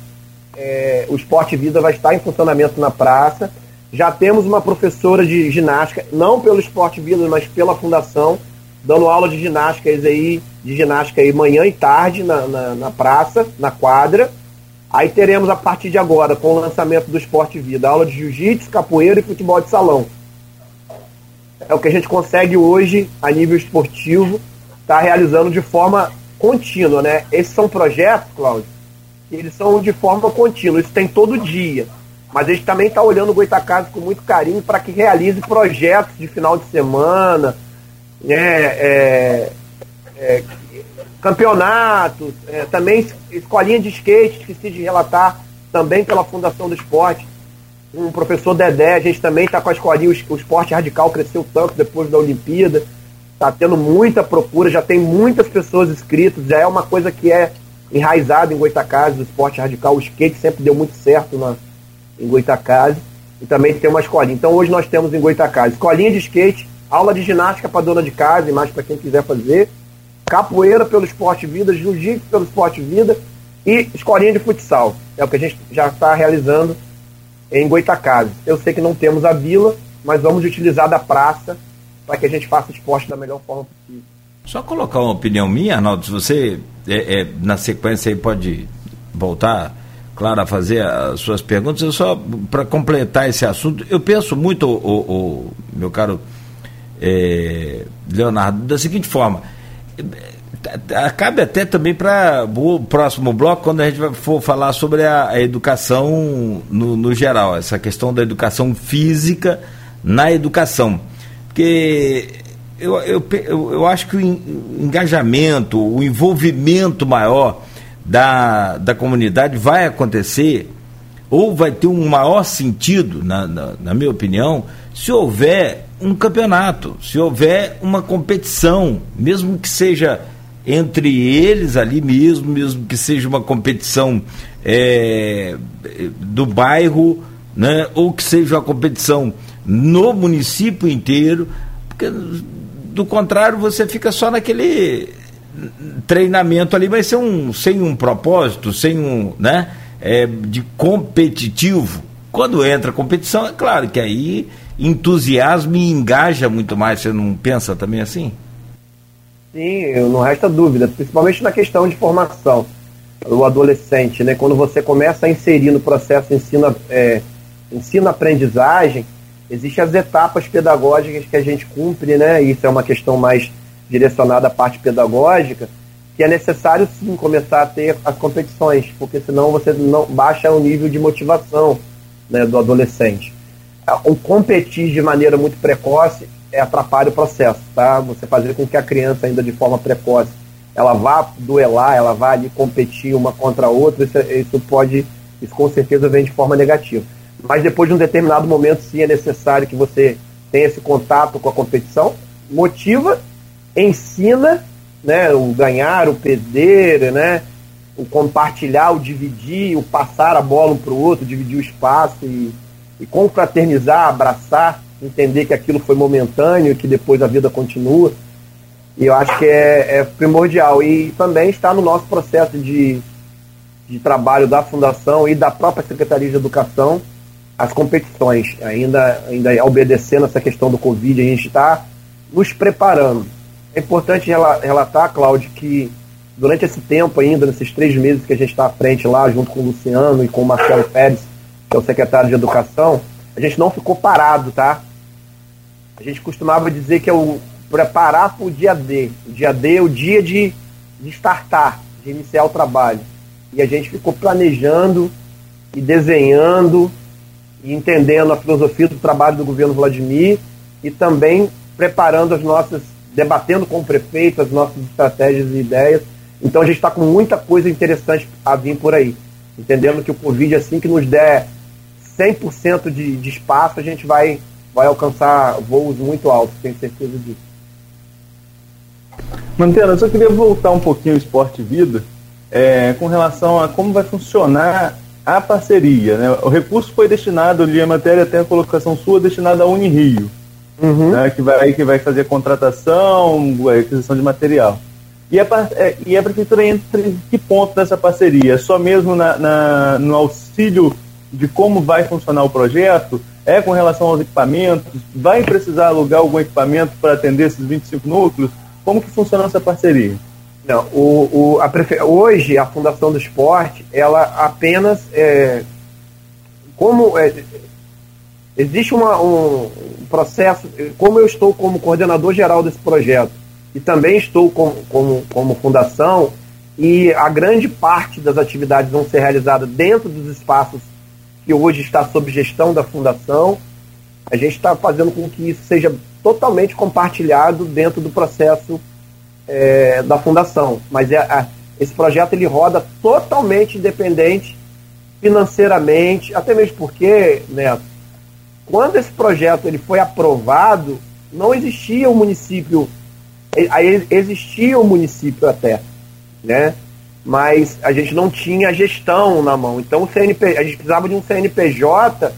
é, o Esporte Vida vai estar em funcionamento na praça já temos uma professora de ginástica, não pelo Esporte Vila, mas pela fundação, dando aula de ginástica aí, de ginástica aí manhã e tarde na, na, na praça, na quadra. Aí teremos a partir de agora, com o lançamento do Esporte Vida, aula de jiu-jitsu, capoeira e futebol de salão. É o que a gente consegue hoje, a nível esportivo, estar tá realizando de forma contínua, né? Esses são projetos, Cláudio, eles são de forma contínua, isso tem todo dia. Mas a gente também está olhando o Goitacazes com muito carinho para que realize projetos de final de semana, né, é, é, campeonatos, é, também escolinha de skate, esqueci de relatar, também pela Fundação do Esporte. Um professor Dedé, a gente também está com a escolinha, o, esporte radical cresceu tanto depois da Olimpíada. Está tendo muita procura, já tem muitas pessoas inscritas, já é uma coisa que é enraizada em Goitacazes, o esporte radical, o skate sempre deu muito certo na, em Goitacazes, e também tem uma escolinha. Então hoje nós temos em Goitacazes escolinha de skate, aula de ginástica para dona de casa e mais para quem quiser fazer, capoeira pelo esporte vida, jiu-jitsu pelo esporte vida e escolinha de futsal. É o que a gente já está realizando em Goitacazes. Eu sei que não temos a vila, mas vamos utilizar da praça para que a gente faça esporte da melhor forma possível. Só colocar uma opinião minha, Arnaldo, se você é, é, na sequência aí pode voltar, claro, a fazer as suas perguntas, eu só para completar esse assunto, eu penso muito, o, o meu caro é, Leonardo, da seguinte forma. Cabe até também para o próximo bloco, quando a gente for falar sobre a, a educação no, no, geral, essa questão da educação física na educação. Porque eu, eu, eu acho que o engajamento, o envolvimento maior da, da comunidade vai acontecer, ou vai ter um maior sentido, na, na, na minha opinião, se houver um campeonato, se houver uma competição, mesmo que seja entre eles ali mesmo, mesmo que seja uma competição é, do bairro, né, ou que seja uma competição no município inteiro, porque do contrário você fica só naquele treinamento ali, vai ser um sem um propósito, sem um, né, é, de competitivo. Quando entra competição, é claro que aí entusiasma e engaja muito mais. Você não pensa também assim? Sim, não resta dúvida, principalmente na questão de formação do adolescente, né? Quando você começa a inserir no processo ensino, é, ensino-aprendizagem, existem as etapas pedagógicas que a gente cumpre, né? Isso é uma questão mais direcionada à parte pedagógica, que é necessário sim começar a ter as competições, porque senão você não baixa o nível de motivação né, do adolescente o competir de maneira muito precoce é, atrapalha o processo, tá? Você fazer com que a criança ainda de forma precoce ela vá duelar, ela vá ali competir uma contra a outra, isso, isso pode, isso com certeza vem de forma negativa. Mas depois de um determinado momento, sim, é necessário que você tenha esse contato com a competição, motiva, ensina, né, o ganhar, o perder, né, o compartilhar, o dividir, o passar a bola um para o outro, dividir o espaço e e confraternizar, abraçar, entender que aquilo foi momentâneo e que depois a vida continua. E eu acho que é, é primordial. E também está no nosso processo de, de trabalho da Fundação e da própria Secretaria de Educação as competições, ainda, ainda obedecendo essa questão do Covid, a gente está nos preparando. É importante relatar, Cláudio, que durante esse tempo ainda, nesses três meses que a gente está à frente lá, junto com o Luciano e com o Marcelo Pérez, que é o secretário de Educação, a gente não ficou parado, tá? A gente costumava dizer que é o preparar para o dia D. O dia D é o dia de, de startar, de iniciar o trabalho. E a gente ficou planejando e desenhando e entendendo a filosofia do trabalho do governo Vladimir e também preparando as nossas, debatendo com o prefeito as nossas estratégias e ideias. Então a gente está com muita coisa interessante a vir por aí. Entendendo que o Covid, assim que nos der 100% de, de espaço, a gente vai, vai alcançar voos muito altos, tenho certeza disso. Mantena, eu só queria voltar um pouquinho ao Esporte Vida é, com relação a como vai funcionar a parceria. Né? O recurso foi destinado, eu li a matéria, até a colocação sua, destinada à Unirio, uhum. né? que, vai, que vai fazer contratação, aquisição de material. E a, é, e a prefeitura entra em que ponto dessa parceria? É só mesmo na, na, no auxílio de como vai funcionar o projeto, é com relação aos equipamentos, vai precisar alugar algum equipamento para atender esses 25 núcleos, Como que funciona essa parceria? Não, o, o, a prefe... Hoje, a Fundação do Esporte, ela apenas. É, como é, existe uma, um processo, como eu estou como coordenador geral desse projeto e também estou como, como, como fundação, e a grande parte das atividades vão ser realizadas dentro dos espaços que hoje está sob gestão da fundação. A gente está fazendo com que isso seja totalmente compartilhado dentro do processo é, da fundação. Mas é, esse projeto ele roda totalmente independente financeiramente, até mesmo porque, Neto, quando esse projeto ele foi aprovado, não existia o um município, aí existia o um município até, né? Mas a gente não tinha gestão na mão. Então o CNP, a gente precisava de um CNPJ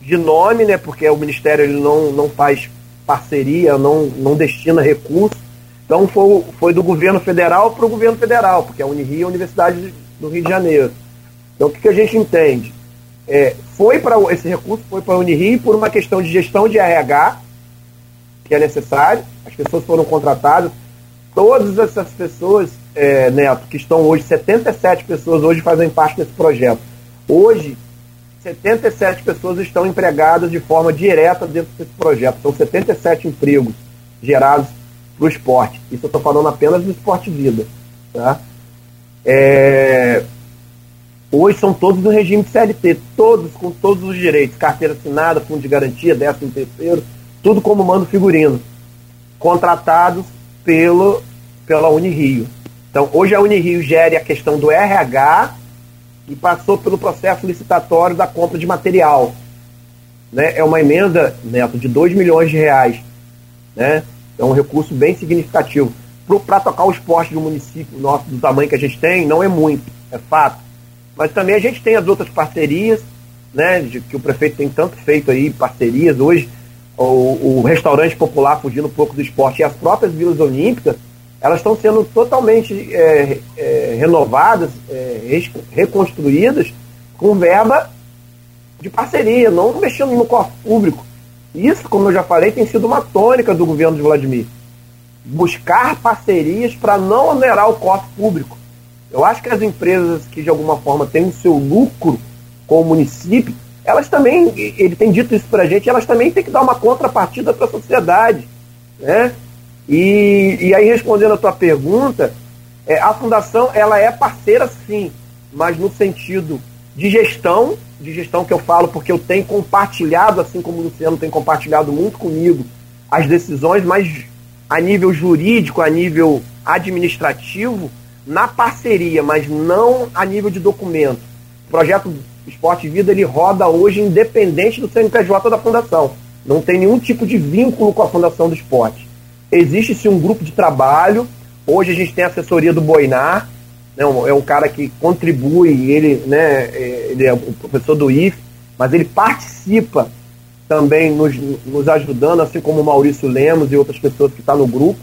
de nome, né? Porque o Ministério ele não, não faz parceria, não, não destina recursos. Então foi, foi do governo federal para o governo federal, porque a Unirio é a Universidade do Rio de Janeiro. Então o que, que a gente entende? É, foi para esse recurso foi para a Unirio por uma questão de gestão de RH, que é necessário, as pessoas foram contratadas, todas essas pessoas, é, Neto, que estão hoje, 77 pessoas hoje fazem parte desse projeto. Hoje, 77 pessoas estão empregadas de forma direta dentro desse projeto. São 77 empregos gerados para o esporte. Isso eu estou falando apenas do esporte vida. Tá? É... Hoje são todos no regime de CLT, todos com todos os direitos, carteira assinada, fundo de garantia, décimo terceiro, tudo como mando figurino, contratados pelo, pela Unirio. Então, hoje a Unirio gere a questão do RH e passou pelo processo licitatório da compra de material. Né? É uma emenda, Neto, de 2 milhões de reais. Né? É um recurso bem significativo. Para tocar o esporte do município nosso, do tamanho que a gente tem, não é muito, é fato. Mas também a gente tem as outras parcerias, né, de, que o prefeito tem tanto feito aí, parcerias. Hoje, o, o restaurante popular fugindo um pouco do esporte e as próprias vilas olímpicas, elas estão sendo totalmente é, é, renovadas, é, reconstruídas com verba de parceria, não mexendo no cofre público. Isso, como eu já falei, tem sido uma tônica do governo de Vladimir. Buscar parcerias para não onerar o cofre público. Eu acho que as empresas que de alguma forma têm o seu lucro com o município, elas também, ele tem dito isso para a gente, elas também têm que dar uma contrapartida para a sociedade. Né? E, e aí, respondendo a tua pergunta, é, a fundação ela é parceira sim, mas no sentido de gestão de gestão que eu falo, porque eu tenho compartilhado, assim como o Luciano tem compartilhado muito comigo, as decisões, mas a nível jurídico, a nível administrativo, na parceria, mas não a nível de documento. O projeto Esporte Vida ele roda hoje independente do CNPJ da Fundação. Não tem nenhum tipo de vínculo com a Fundação do Esporte. Existe sim um grupo de trabalho. Hoje a gente tem a assessoria do Boinar, né, é um cara que contribui, ele, né, é, ele é o professor do IF, mas ele participa também nos, nos ajudando, assim como o Maurício Lemos e outras pessoas que estão tá no grupo.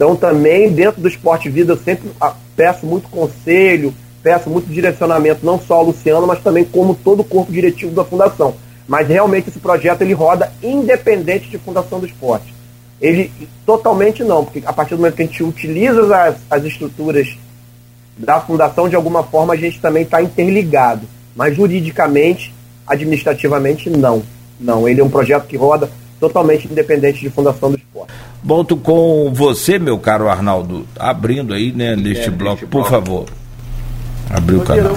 Então também dentro do Esporte Vida eu sempre ah, peço muito conselho, peço muito direcionamento, não só ao Luciano, mas também como todo o corpo diretivo da Fundação. Mas realmente esse projeto ele roda independente de Fundação do Esporte. Ele totalmente não, porque a partir do momento que a gente utiliza as, as estruturas da fundação, de alguma forma, a gente também está interligado. Mas juridicamente, administrativamente, não. Não, ele é um projeto que roda totalmente independente de Fundação do Esporte. Volto com você, meu caro Arnaldo, abrindo aí, né, neste é, bloco, por bloco. favor. Abriu o canal.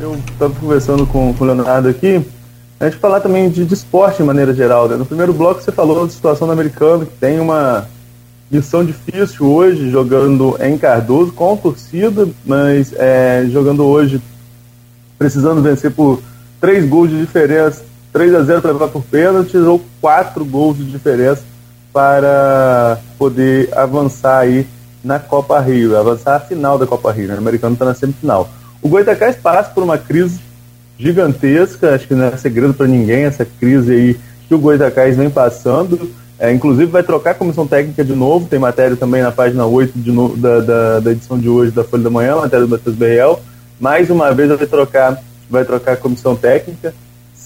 Eu estava conversando com, com o Leonardo aqui, a gente falar também de, de esporte de maneira geral. Né? No primeiro bloco você falou da situação do americano, que tem uma, Missão difícil hoje, jogando em Cardoso, com torcida, mas é, jogando hoje, precisando vencer por três gols de diferença, 3 a 0 para levar por pênalti, ou quatro gols de diferença para poder avançar aí na Copa Rio, avançar a final da Copa Rio, né? o americano está na semifinal. O Goitacás passa por uma crise gigantesca, acho que não é segredo para ninguém essa crise aí que o Goitacás vem passando. É, inclusive vai trocar a comissão técnica de novo, tem matéria também na página 8 de no, da, da, da, edição de hoje da Folha da Manhã, matéria do Matheus Berriel. Mais uma vez vai trocar, vai trocar a comissão técnica.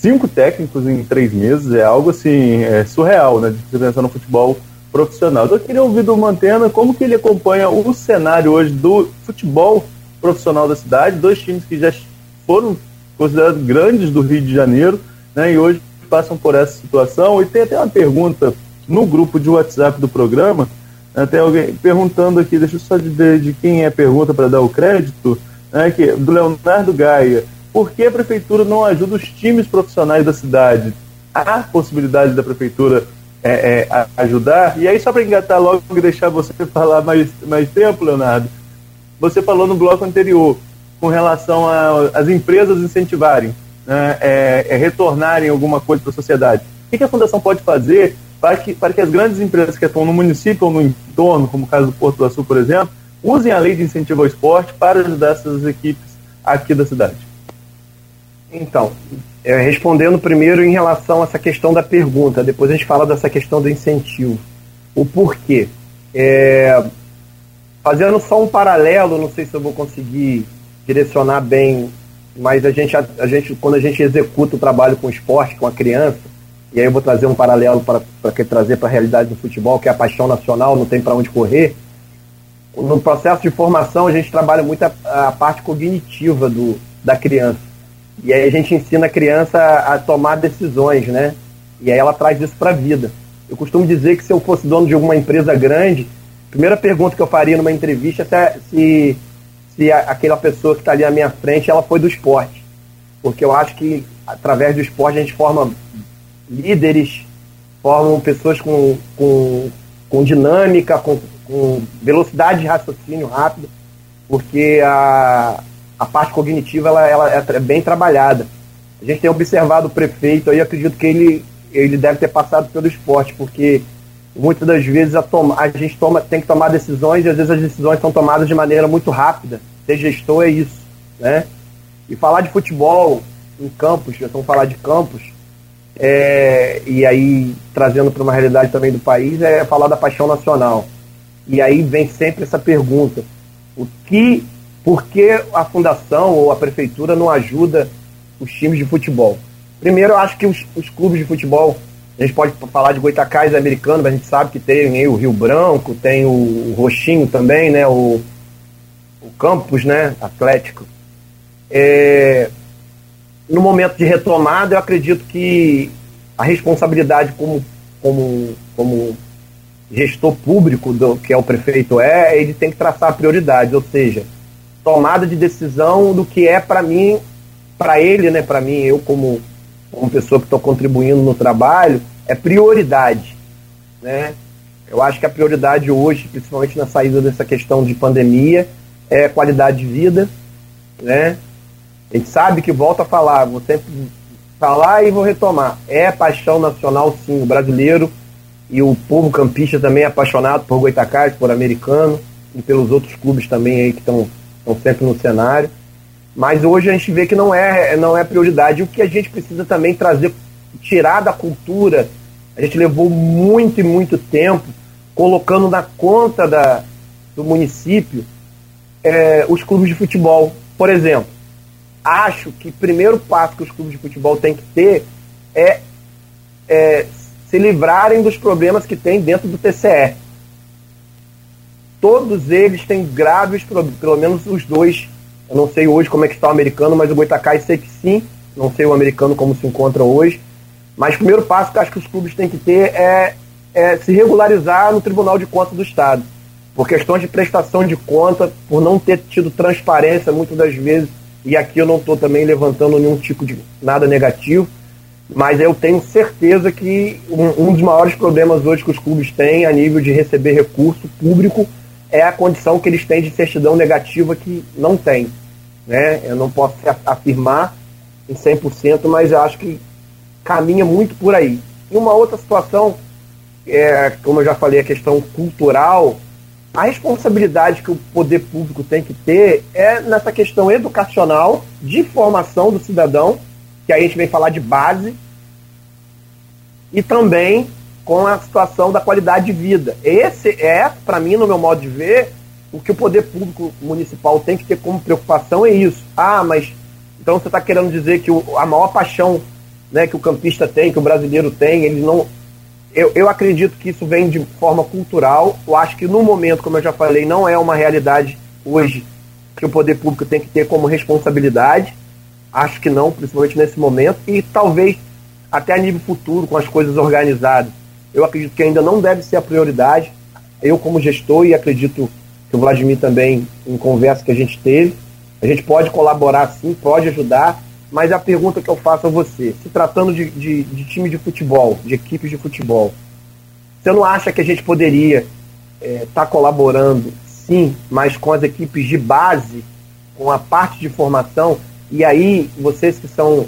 Cinco técnicos em três meses é algo assim é surreal, né? De pensar no futebol profissional. Então, eu queria ouvir do Mantena como que ele acompanha o cenário hoje do futebol profissional da cidade, dois times que já foram considerados grandes do Rio de Janeiro, né, e hoje passam por essa situação. E tem até uma pergunta no grupo de WhatsApp do programa, né, tem alguém perguntando aqui, deixa eu só dizer de quem é a pergunta para dar o crédito, né, que, do Leonardo Gaia. Por que a prefeitura não ajuda os times profissionais da cidade? Há possibilidade da prefeitura é, é, ajudar? E aí, só para engatar logo e deixar você falar mais, mais tempo, Leonardo, você falou no bloco anterior com relação às empresas incentivarem, né, é, é, retornarem alguma coisa para a sociedade. O que, a Fundação pode fazer para que, para que as grandes empresas que estão no município ou no entorno, como o caso do Porto do Açul, por exemplo, usem a lei de incentivo ao esporte para ajudar essas equipes aqui da cidade? Então, é, respondendo primeiro em relação a essa questão da pergunta, depois a gente fala dessa questão do incentivo. O porquê. É, fazendo só um paralelo, não sei se eu vou conseguir direcionar bem, mas a gente, a, a gente quando a gente executa o trabalho com esporte, com a criança, e aí eu vou trazer um paralelo para trazer para a realidade do futebol, que é a paixão nacional, não tem para onde correr. No processo de formação, a gente trabalha muito a, a parte cognitiva do, da criança e aí a gente ensina a criança a, tomar decisões, né? E aí ela traz isso para a vida. Eu costumo dizer que se eu fosse dono de alguma empresa grande, a primeira pergunta que eu faria numa entrevista é se, se aquela pessoa que está ali à minha frente ela foi do esporte. Porque eu acho que através do esporte a gente forma líderes, formam pessoas com, com, com dinâmica, com, com velocidade de raciocínio rápido, porque a, a parte cognitiva ela, ela é bem trabalhada. A gente tem observado o prefeito aí, acredito que ele, ele deve ter passado pelo esporte, porque muitas das vezes a, toma, a gente toma, tem que tomar decisões e às vezes as decisões são tomadas de maneira muito rápida. Ser gestor é isso, né? E falar de futebol em campos, já vamos falar de campos, é, e aí trazendo para uma realidade também do país, é falar da paixão nacional. E aí vem sempre essa pergunta: o que por que a fundação ou a prefeitura não ajuda os times de futebol? Primeiro, eu acho que os, os clubes de futebol, a gente pode falar de Goitacás americano, mas a gente sabe que tem o Rio Branco, tem o, o Roxinho também, né? O, o Campos, né? Atlético. É, no momento de retomada, eu acredito que a responsabilidade como, como, como gestor público, do, que é o prefeito é, ele tem que traçar prioridades, ou seja, tomada de decisão do que é para mim, para ele, né, para mim, eu como, como pessoa que estou contribuindo no trabalho, é prioridade, né? Eu acho que a prioridade hoje, principalmente na saída dessa questão de pandemia, é qualidade de vida, né? A gente sabe que volta a falar, vou sempre falar e vou retomar. É paixão nacional, sim, o brasileiro e o povo campista também é apaixonado por Goitacás, por americano e pelos outros clubes também aí que estão estão sempre no cenário. Mas hoje a gente vê que não é, não é prioridade. O que a gente precisa também trazer, tirar da cultura, a gente levou muito e muito tempo colocando na conta da, do município é, os clubes de futebol. Por exemplo, acho que o primeiro passo que os clubes de futebol têm que ter é, é se livrarem dos problemas que tem dentro do TCE todos eles têm graves problemas, pelo menos os dois. Eu não sei hoje como é que está o americano, mas o Goitacai sei que sim. Não sei o americano como se encontra hoje. Mas o primeiro passo que acho que os clubes têm que ter é, é se regularizar no Tribunal de Contas do Estado. Por questões de prestação de conta, por não ter tido transparência muitas das vezes, e aqui eu não estou também levantando nenhum tipo de nada negativo, mas eu tenho certeza que um, um dos maiores problemas hoje que os clubes têm a nível de receber recurso público é a condição que eles têm de certidão negativa que não tem. Né? Eu não posso afirmar em 100%, mas eu acho que caminha muito por aí. E uma outra situação, é, como eu já falei, a questão cultural, a responsabilidade que o poder público tem que ter é nessa questão educacional, de formação do cidadão, que aí a gente vem falar de base, e também com a situação da qualidade de vida. Esse é, para mim, no meu modo de ver, o que o poder público municipal tem que ter como preocupação é isso. Ah, mas então você está querendo dizer que o, a maior paixão né, que o campista tem, que o brasileiro tem, ele não, eu, eu acredito que isso vem de forma cultural. Eu acho que no momento, como eu já falei, não é uma realidade hoje que o poder público tem que ter como responsabilidade. Acho que não, principalmente nesse momento. E talvez até a nível futuro, com as coisas organizadas. Eu acredito que ainda não deve ser a prioridade. Eu, como gestor, e acredito que o Vladimir também, em conversa que a gente teve, a gente pode colaborar sim, pode ajudar, mas a pergunta que eu faço a você, se tratando de, de, de time de futebol, de equipes de futebol, você não acha que a gente poderia estar é, tá colaborando, sim, mas com as equipes de base, com a parte de formação, e aí vocês que são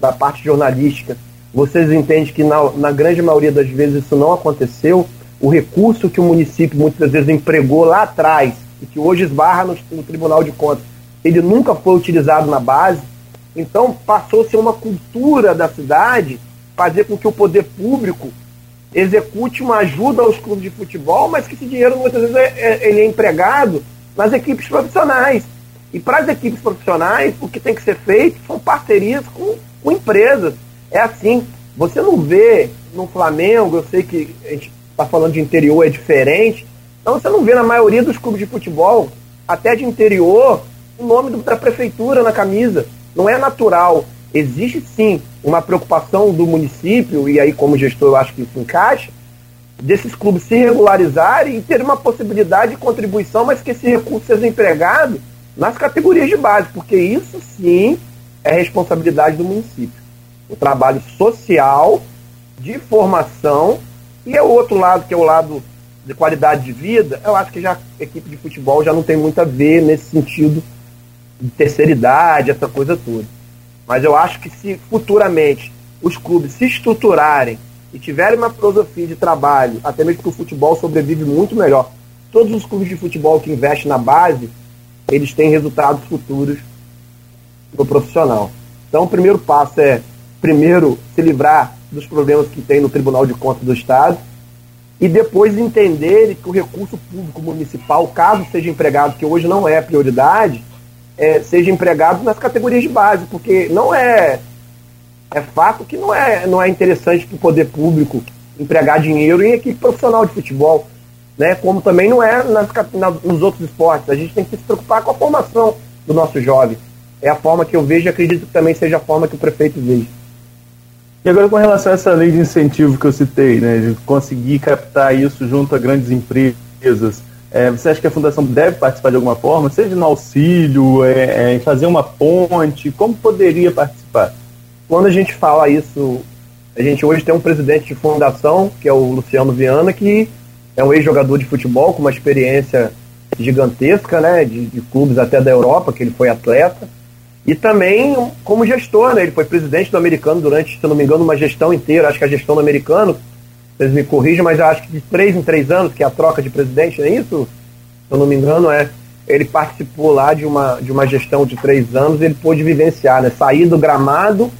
da parte jornalística, vocês entendem que na, na grande maioria das vezes isso não aconteceu? O recurso que o município muitas vezes empregou lá atrás e que hoje esbarra no, no Tribunal de Contas, ele nunca foi utilizado na base. Então passou a ser uma cultura da cidade fazer com que o poder público execute uma ajuda aos clubes de futebol, mas que esse dinheiro muitas vezes é, é, ele é empregado nas equipes profissionais. E para as equipes profissionais, o que tem que ser feito são parcerias com, com empresas. É assim, você não vê no Flamengo, eu sei que a gente está falando de interior, é diferente, então você não vê na maioria dos clubes de futebol, até de interior, o nome da prefeitura na camisa. Não é natural. Existe sim uma preocupação do município, e aí como gestor eu acho que isso encaixa, desses clubes se regularizarem e ter uma possibilidade de contribuição, mas que esse recurso seja empregado nas categorias de base, porque isso sim é responsabilidade do município. O trabalho social, de formação, e é o outro lado, que é o lado de qualidade de vida, eu acho que já a equipe de futebol já não tem muito a ver nesse sentido de terceira idade, essa coisa toda. Mas eu acho que se futuramente os clubes se estruturarem e tiverem uma filosofia de trabalho, até mesmo que o futebol sobrevive muito melhor. Todos os clubes de futebol que investem na base, eles têm resultados futuros no profissional. Então o primeiro passo é, primeiro, se livrar dos problemas que tem no Tribunal de Contas do Estado e depois entender que o recurso público municipal, caso seja empregado, que hoje não é prioridade, é, seja empregado nas categorias de base, porque não é é fato que não é, não é interessante para o poder público empregar dinheiro em equipe profissional de futebol, né? Como também não é nas, na, nos outros esportes. A gente tem que se preocupar com a formação do nosso jovem. É a forma que eu vejo e acredito que também seja a forma que o prefeito veja. E agora com relação a essa lei de incentivo que eu citei, né, de conseguir captar isso junto a grandes empresas, é, você acha que a fundação deve participar de alguma forma, seja no auxílio, é, é, fazer uma ponte? Como poderia participar? Quando a gente fala isso, a gente hoje tem um presidente de fundação, que é o Luciano Viana, que é um ex-jogador de futebol com uma experiência gigantesca, né, de, de, clubes até da Europa, que ele foi atleta, e também como gestor, né, ele foi presidente do americano durante, se não me engano, uma gestão inteira, acho que a gestão do americano vocês me corrijam, mas acho que de três em três anos, que é a troca de presidente, não é isso? Se eu não me engano, é. Ele participou lá de uma, de uma gestão de três anos, ele pôde vivenciar, né? Sair do gramado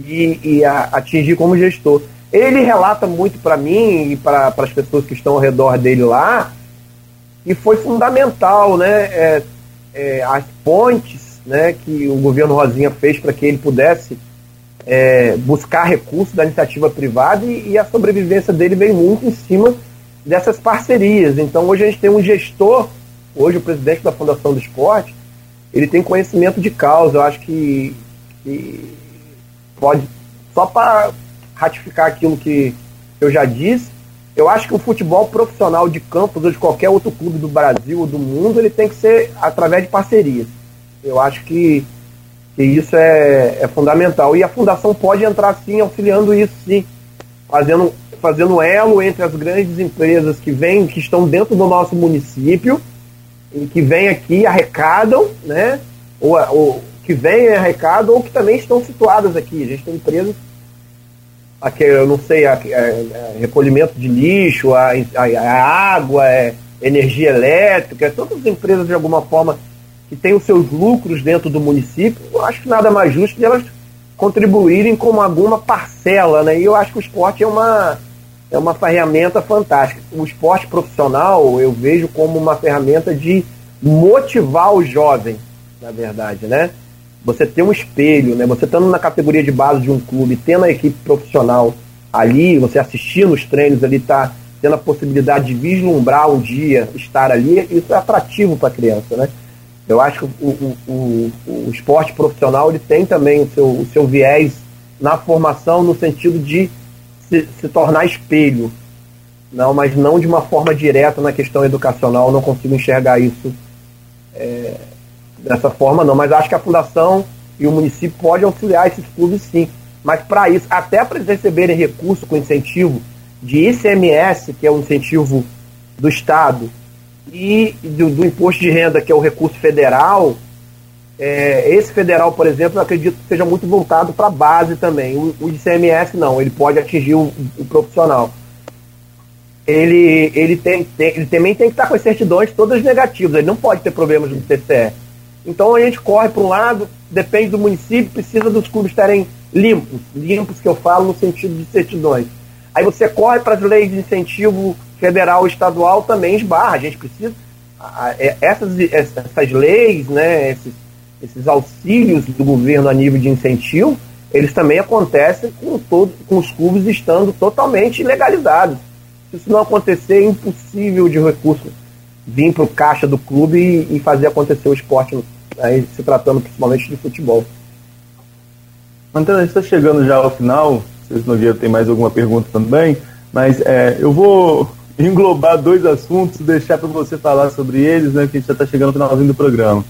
e, e a, atingir como gestor. Ele relata muito para mim e para as pessoas que estão ao redor dele lá, e foi fundamental, né? É, é, as pontes né, que o governo Rosinha fez para que ele pudesse é, buscar recursos da iniciativa privada e, e, a sobrevivência dele vem muito em cima dessas parcerias. Então hoje a gente tem um gestor, hoje o presidente da Fundação do Esporte, ele tem conhecimento de causa. Eu acho que, que pode, só para ratificar aquilo que eu já disse, eu acho que o futebol profissional de campos ou de qualquer outro clube do Brasil ou do mundo, ele tem que ser através de parcerias. Eu acho que que isso é, é fundamental. E a fundação pode entrar sim, auxiliando isso sim, fazendo, fazendo elo entre as grandes empresas que vêm, que estão dentro do nosso município, e que vêm aqui, arrecadam, né? Ou, ou que vêm arrecadam, ou que também estão situadas aqui. A gente tem empresas aqui, eu não sei, a, a, a recolhimento de lixo, a, a, água, é, energia elétrica, todas as empresas de alguma forma que têm os seus lucros dentro do município, eu acho que nada mais justo de elas contribuírem com alguma parcela, né? E eu acho que o esporte é uma, é uma ferramenta fantástica. O esporte profissional eu vejo como uma ferramenta de motivar o jovem, na verdade, né? Você ter um espelho, né? Você estando na categoria de base de um clube, tendo a equipe profissional ali, você assistir nos treinos ali, tá tendo a possibilidade de vislumbrar um dia, estar ali, isso é atrativo para a criança, né? Eu acho que o, o, o, o, esporte profissional ele tem também o seu, o seu viés na formação no sentido de se, se tornar espelho. Não, mas não de uma forma direta na questão educacional, não consigo enxergar isso é, dessa forma não. Mas acho que a fundação e o município podem auxiliar esses clubes sim. Mas para isso, até para eles receberem recurso com incentivo de ICMS, que é o incentivo do Estado, e do, do, imposto de renda, que é o recurso federal, é, esse federal, por exemplo, eu acredito que seja muito voltado para a base também. O, o, ICMS não, ele pode atingir o, o profissional. Ele, ele, tem, tem, ele também tem que estar com as certidões todas negativas, ele não pode ter problemas no TCE. Então a gente corre para um lado, depende do município, precisa dos clubes estarem limpos, limpos que eu falo no sentido de certidões. Aí você corre para as leis de incentivo federal e estadual também esbarra. A gente precisa. É, essas, essas leis, né, esses, esses auxílios do governo a nível de incentivo, eles também acontecem com, todo, com os clubes estando totalmente legalizados. Se isso não acontecer, é impossível de recurso vir para o caixa do clube e, e, fazer acontecer o esporte, aí, se tratando principalmente de futebol. Antônio, a gente está chegando já ao final. Vocês não viram, tem mais alguma pergunta também, mas é, eu vou englobar dois assuntos, deixar para você falar sobre eles, né, que a gente já está chegando no finalzinho do programa.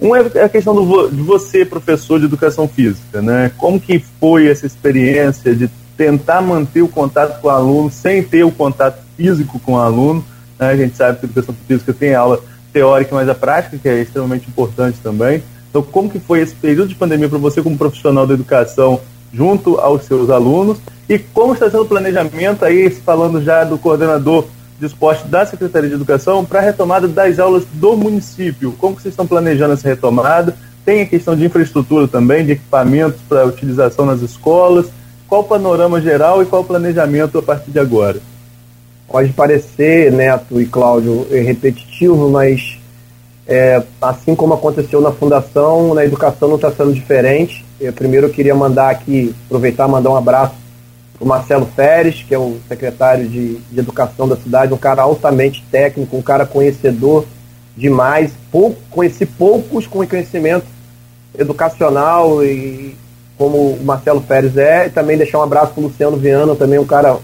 Um é a questão do, de você, professor de educação física, né? Como que foi essa experiência de tentar manter o contato com o aluno sem ter o contato físico com o aluno? Né? A gente sabe que a educação física tem aula teórica, mas a prática que é extremamente importante também. Então, como que foi esse período de pandemia para você como profissional da educação junto aos seus alunos e como está sendo o planejamento aí, falando já do coordenador de esporte da Secretaria de Educação, para a retomada das aulas do município. Como vocês estão planejando essa retomada? Tem a questão de infraestrutura também, de equipamentos para utilização nas escolas. Qual o panorama geral e qual o planejamento a partir de agora? Pode parecer, Neto e Cláudio, repetitivo, mas é, assim como aconteceu na fundação, na educação não está sendo diferente. Eu, primeiro queria mandar aqui, aproveitar mandar um abraço para o Marcelo Pérez, que é o secretário de, de Educação da cidade, um cara altamente técnico, um cara conhecedor demais. Pouco, conheci poucos com conhecimento educacional e como o Marcelo Pérez é, e também deixar um abraço para o Luciano Viana, também um cara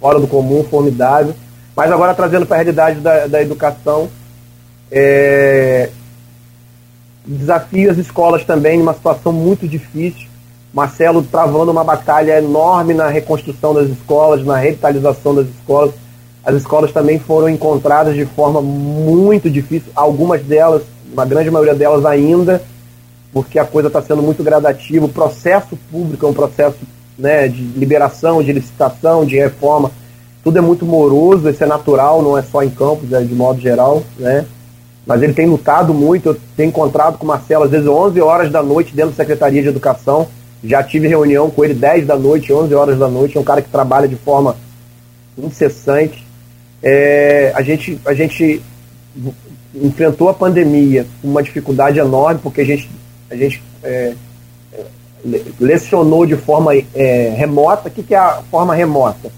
fora do comum, formidável. Mas agora trazendo para a realidade da, da educação, é, desafia as escolas também numa situação muito difícil. Marcelo travando uma batalha enorme na reconstrução das escolas, na revitalização das escolas. As escolas também foram encontradas de forma muito difícil, algumas delas, uma grande maioria delas ainda, porque a coisa está sendo muito gradativa. O processo público é um processo né, de liberação, de licitação, de reforma. Tudo é muito moroso, isso é natural, não é só em campos, é de modo geral, né? Mas ele tem lutado muito. Eu tenho encontrado com o Marcelo, às vezes 11 horas da noite, dentro da Secretaria de Educação. Já tive reunião com ele 10 da noite, 11 horas da noite. É um cara que trabalha de forma incessante. É, a, gente, a gente enfrentou a pandemia com uma dificuldade enorme, porque a gente, a gente é, lecionou de forma é, remota. O que, que é a forma remota?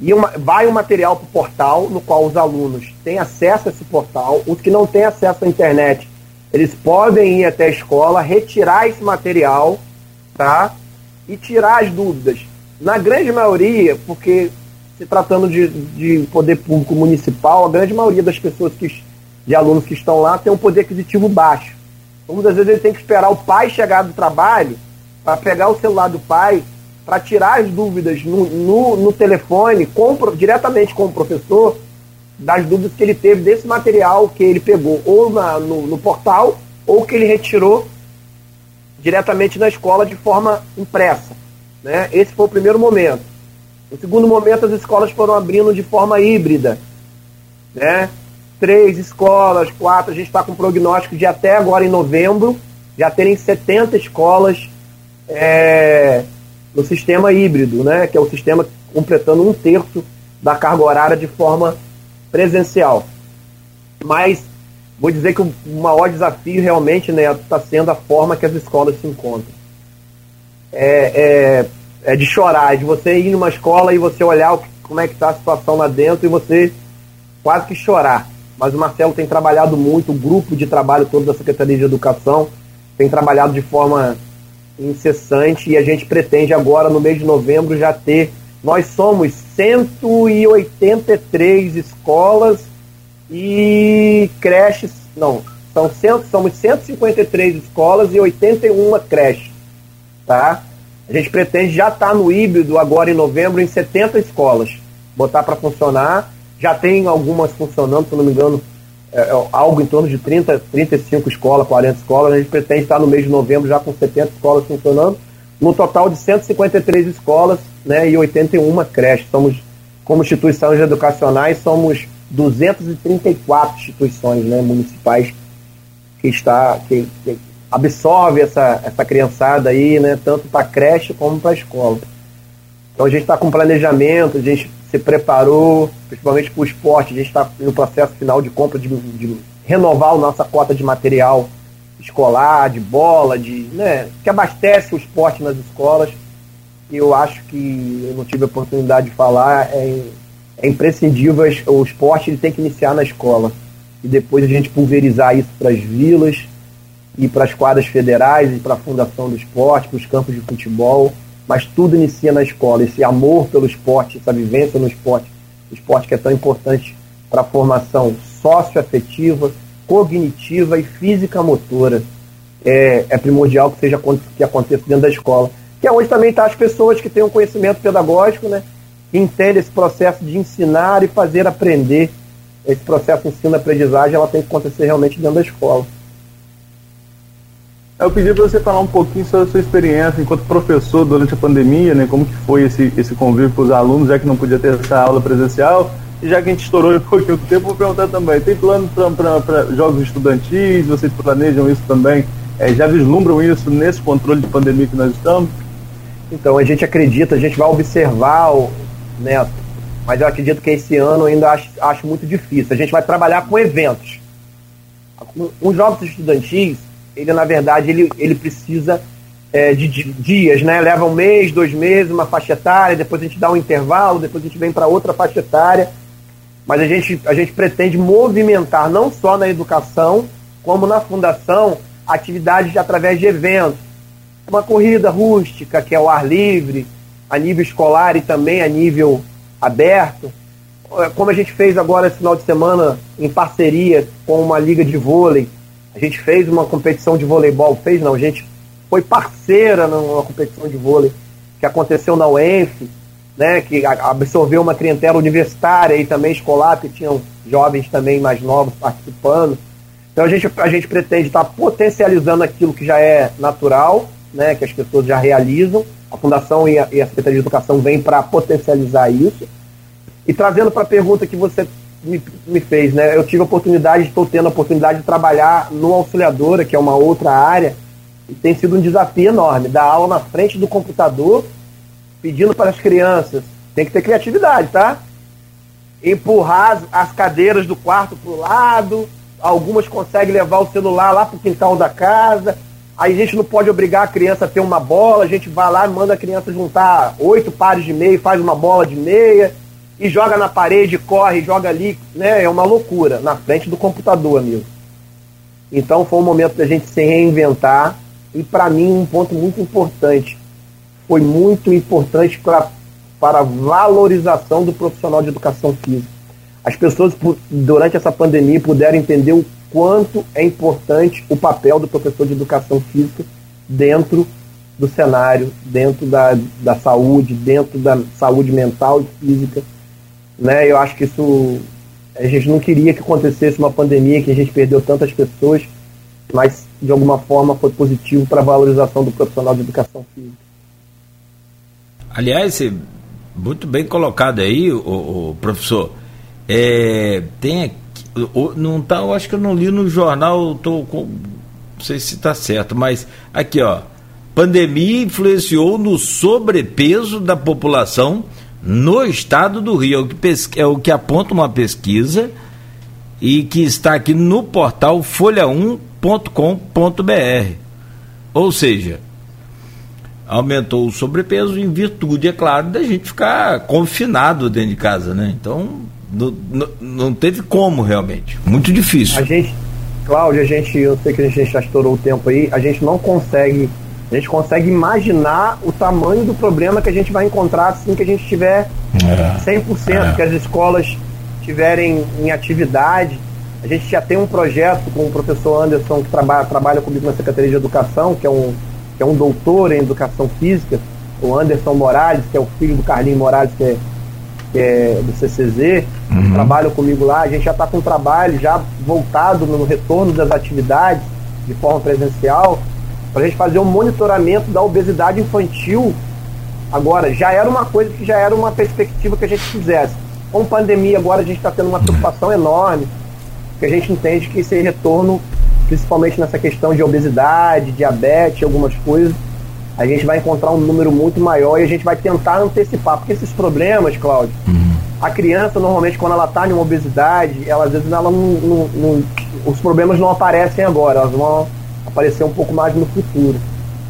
E uma, vai o um material para o portal, no qual os alunos têm acesso a esse portal. Os que não têm acesso à internet, eles podem ir até a escola, retirar esse material, tá? E tirar as dúvidas. Na grande maioria, porque se tratando de, de poder público municipal, a grande maioria das pessoas que de alunos que estão lá tem um poder aquisitivo baixo. Então, muitas vezes ele tem que esperar o pai chegar do trabalho para pegar o celular do pai para tirar as dúvidas no, no, no telefone, com, diretamente com o professor, das dúvidas que ele teve desse material que ele pegou ou na, no, no portal ou que ele retirou diretamente na escola de forma impressa. Né? Esse foi o primeiro momento. No segundo momento, as escolas foram abrindo de forma híbrida. Né? Três escolas, quatro, a gente está com prognóstico de até agora em novembro já terem 70 escolas é, no sistema híbrido, né, que é o sistema completando um terço da carga horária de forma presencial. Mas vou dizer que o maior desafio realmente está né, tá sendo a forma que as escolas se encontram. É, é, é de chorar, é de você ir numa escola e você olhar como é que está a situação lá dentro e você quase que chorar. Mas o Marcelo tem trabalhado muito, o grupo de trabalho todo da Secretaria de Educação tem trabalhado de forma incessante e a gente pretende agora, no mês de novembro, já ter. Nós somos 183 escolas e creches. Não, são cento, somos 153 escolas e 81 creches. Tá? A gente pretende já estar tá no híbrido agora em novembro em 70 escolas. Botar para funcionar. Já tem algumas funcionando, se não me engano, é, é, algo em torno de 30, 35 escolas, 40 escolas. A gente pretende estar no mês de novembro já com 70 escolas funcionando, no total de 153 escolas né, e 81 creches. Somos, como instituições educacionais, somos 234 instituições né, municipais que está que, que absorve essa, essa criançada aí, né, tanto para creche como para escola. Então a gente está com planejamento, a gente se preparou, principalmente para o esporte. A gente está no processo final de compra de, de, renovar a nossa cota de material escolar, de bola, de, né, que abastece o esporte nas escolas. E eu acho que eu não tive a oportunidade de falar, é, é imprescindível o esporte ele tem que iniciar na escola. E depois a gente pulverizar isso para as vilas e para as quadras federais e para a fundação do esporte, para os campos de futebol mas tudo inicia na escola. Esse amor pelo esporte, essa vivência no esporte, o esporte que é tão importante para a formação socioafetiva, cognitiva e física motora. É, é, primordial que seja que aconteça dentro da escola. Que é onde também estão tá as pessoas que têm um conhecimento pedagógico, né? Que entendem esse processo de ensinar e fazer aprender. Esse processo de ensino-aprendizagem ela tem que acontecer realmente dentro da escola. Eu pedi para você falar um pouquinho sobre a sua experiência enquanto professor durante a pandemia, né? Como que foi esse, esse convívio com os alunos, já que não podia ter essa aula presencial. E já que a gente estourou um pouquinho do tempo, vou perguntar também, tem plano para jogos estudantis? Vocês planejam isso também? É, já vislumbram isso nesse controle de pandemia que nós estamos? Então, a gente acredita, a gente vai observar o Neto, mas eu acredito que esse ano ainda acho, acho muito difícil. A gente vai trabalhar com eventos. Os jogos estudantis, ele na verdade ele, ele precisa é, de, de, dias, né? Leva um mês, dois meses, uma faixa etária, depois a gente dá um intervalo, depois a gente vem para outra faixa etária. Mas a gente, a gente pretende movimentar não só na educação, como na fundação, atividades através de eventos. Uma corrida rústica, que é o ar livre, a nível escolar e também a nível aberto. Como a gente fez agora esse final de semana em parceria com uma liga de vôlei, a gente fez uma competição de voleibol, fez não, a gente foi parceira numa competição de vôlei que aconteceu na UENF, né, que absorveu uma clientela universitária e também escolar, que tinham jovens também mais novos participando. Então a gente, a gente pretende estar potencializando aquilo que já é natural, né, que as pessoas já realizam. A Fundação e a, e a Secretaria de Educação vem para potencializar isso. E trazendo para a pergunta que você me, me fez, né? Eu tive a oportunidade, estou tendo a oportunidade de trabalhar no Auxiliadora, que é uma outra área, e tem sido um desafio enorme. Dar aula na frente do computador, pedindo para as crianças, tem que ter criatividade, tá? Empurrar as, as cadeiras do quarto para o lado, algumas conseguem levar o celular lá para o quintal da casa. Aí a gente não pode obrigar a criança a ter uma bola, a gente vai lá manda a criança juntar oito pares de meia faz uma bola de meia e joga na parede, corre, joga ali, né? É uma loucura na frente do computador, amigo. Então foi um momento da gente se reinventar e para mim um ponto muito importante foi muito importante pra, para a valorização do profissional de educação física. As pessoas durante essa pandemia puderam entender o quanto é importante o papel do professor de educação física dentro do cenário, dentro da, da saúde, dentro da saúde mental e física né? Eu acho que isso a gente não queria que acontecesse uma pandemia que a gente perdeu tantas pessoas, mas de alguma forma foi positivo para a valorização do profissional de educação física. Aliás, muito bem colocado aí, o, o professor. É, tem aqui, não tá, eu acho que eu não li no jornal, tô com, não sei se está certo, mas aqui ó, pandemia influenciou no sobrepeso da população no estado do Rio. É o que, é o que aponta uma pesquisa e que está aqui no portal folha1.com.br. Ou seja, aumentou o sobrepeso em virtude, é claro, da gente ficar confinado dentro de casa, né? Então, não, não teve como realmente. Muito difícil. A gente, Cláudio, a gente, eu sei que a gente já estourou o tempo aí, a gente não consegue, a gente consegue imaginar o tamanho do problema que a gente vai encontrar assim que a gente tiver é. 100%, é. que as escolas tiverem em atividade. A gente já tem um projeto com o professor Anderson, que trabalha, trabalha comigo na Secretaria de Educação, que é um, que é um doutor em Educação Física, o Anderson Morales, que é o filho do Carlinhos Morales, que é que é do CCZ, uhum. trabalham comigo lá. A gente já está com um trabalho já voltado no retorno das atividades de forma presencial, para a gente fazer um monitoramento da obesidade infantil. Agora, já era uma coisa que já era uma perspectiva que a gente fizesse. Com pandemia, agora a gente está tendo uma preocupação enorme, porque a gente entende que esse retorno, principalmente nessa questão de obesidade, diabetes, algumas coisas, a gente vai encontrar um número muito maior e a gente vai tentar antecipar. Porque esses problemas, Cláudio, uhum. a criança normalmente quando ela está em uma obesidade, ela às vezes ela não, não, não, os problemas não aparecem agora, elas vão aparecer um pouco mais no futuro.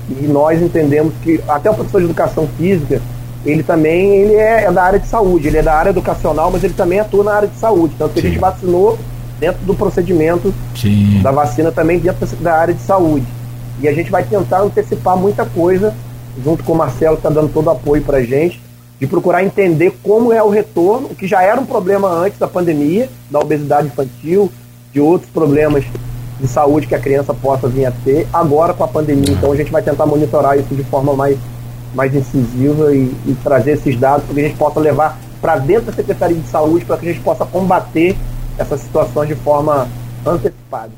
E nós entendemos que até o professor de educação física, ele também ele é, é da área de saúde, ele é da área educacional, mas ele também atua na área de saúde. Tanto que Sim. a gente vacinou dentro do procedimento Sim. da vacina também dentro da área de saúde. E a gente vai tentar antecipar muita coisa, junto com o Marcelo, que está dando todo o apoio para a gente, de procurar entender como é o retorno, que já era um problema antes da pandemia, da obesidade infantil, de outros problemas de saúde que a criança possa vir a ter, agora com a pandemia. Então a gente vai tentar monitorar isso de forma mais, mais incisiva e, e trazer esses dados para que a gente possa levar para dentro da Secretaria de Saúde, para que a gente possa combater essas situações de forma antecipada.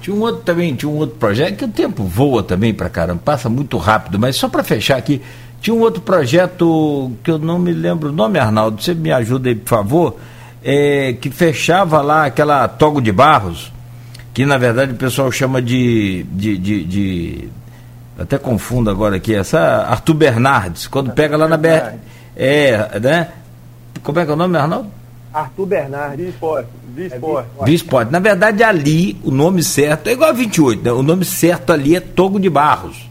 Tinha um outro também, tinha um outro projeto, que o tempo voa também para caramba, passa muito rápido, mas só para fechar aqui, tinha um outro projeto que eu não me lembro o nome, Arnaldo, você me ajuda aí, por favor, é, que fechava lá aquela Togo de Barros, que na verdade o pessoal chama de, de, de, de até confundo agora aqui, essa Arthur Bernardes, quando pega lá na BR. É, né? Como é que é o nome, Arnaldo? Arthur Bernardes. Visport. É Visport. Na verdade, ali, o nome certo, é igual a 28, né? o nome certo ali é Togo de Barros.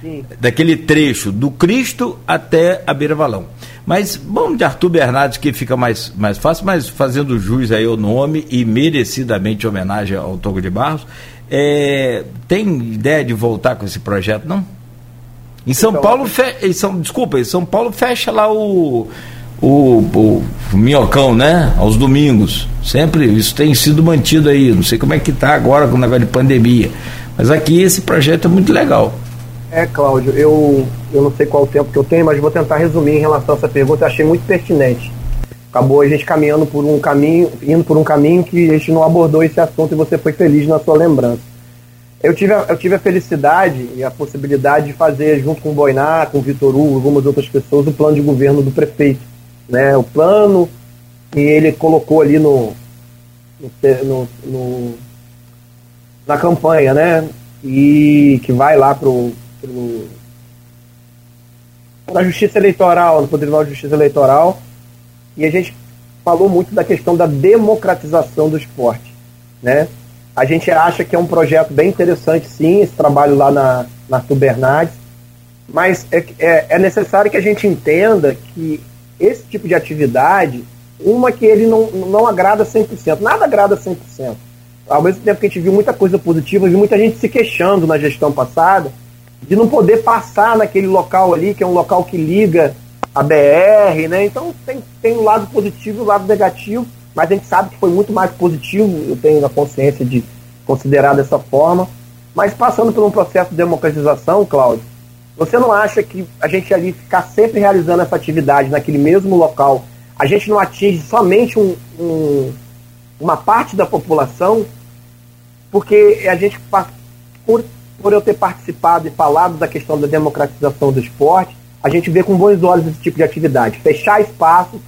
Sim. Daquele trecho do Cristo até a Beira Valão. Mas vamos de Arthur Bernardes, que fica mais, mais fácil, mas fazendo jus aí ao nome e merecidamente homenagem ao Togo de Barros. É, tem ideia de voltar com esse projeto, não? Em São então, Paulo, fe... em São, desculpa, em São Paulo fecha lá o o, o, o minhocão, né? Aos domingos. Sempre isso tem sido mantido aí. Não sei como é que está agora com o negócio de pandemia. Mas aqui esse projeto é muito legal. É, Cláudio, eu, eu não sei qual o tempo que eu tenho, mas vou tentar resumir em relação a essa pergunta. Eu achei muito pertinente. Acabou a gente caminhando por um caminho, indo por um caminho que a gente não abordou esse assunto e você foi feliz na sua lembrança. Eu tive, a, eu tive a felicidade e a possibilidade de fazer, junto com o Boiná, com o Vitor Hugo, algumas outras pessoas, o plano de governo do prefeito né, o plano que ele colocou ali no, no, no na campanha, né? E que vai lá pro, pro na Justiça Eleitoral, no Tribunal de Justiça Eleitoral, e a gente falou muito da questão da democratização do esporte, né? A gente acha que é um projeto bem interessante, sim, esse trabalho lá na, na Arthur mas é, é, é necessário que a gente entenda que esse tipo de atividade, uma que ele não, não agrada 100%, nada agrada 100%. Ao mesmo tempo que a gente viu muita coisa positiva, viu muita gente se queixando na gestão passada de não poder passar naquele local ali, que é um local que liga a BR, né? Então tem, tem um lado positivo e um lado negativo, mas a gente sabe que foi muito mais positivo, eu tenho a consciência de considerar dessa forma. Mas passando por um processo de democratização, Cláudio, você não acha que a gente ali ficar sempre realizando essa atividade naquele mesmo local, a gente não atinge somente um, um, uma parte da população? Porque a gente, por, por eu ter participado e falado da questão da democratização do esporte, a gente vê com bons olhos esse tipo de atividade. Fechar espaço,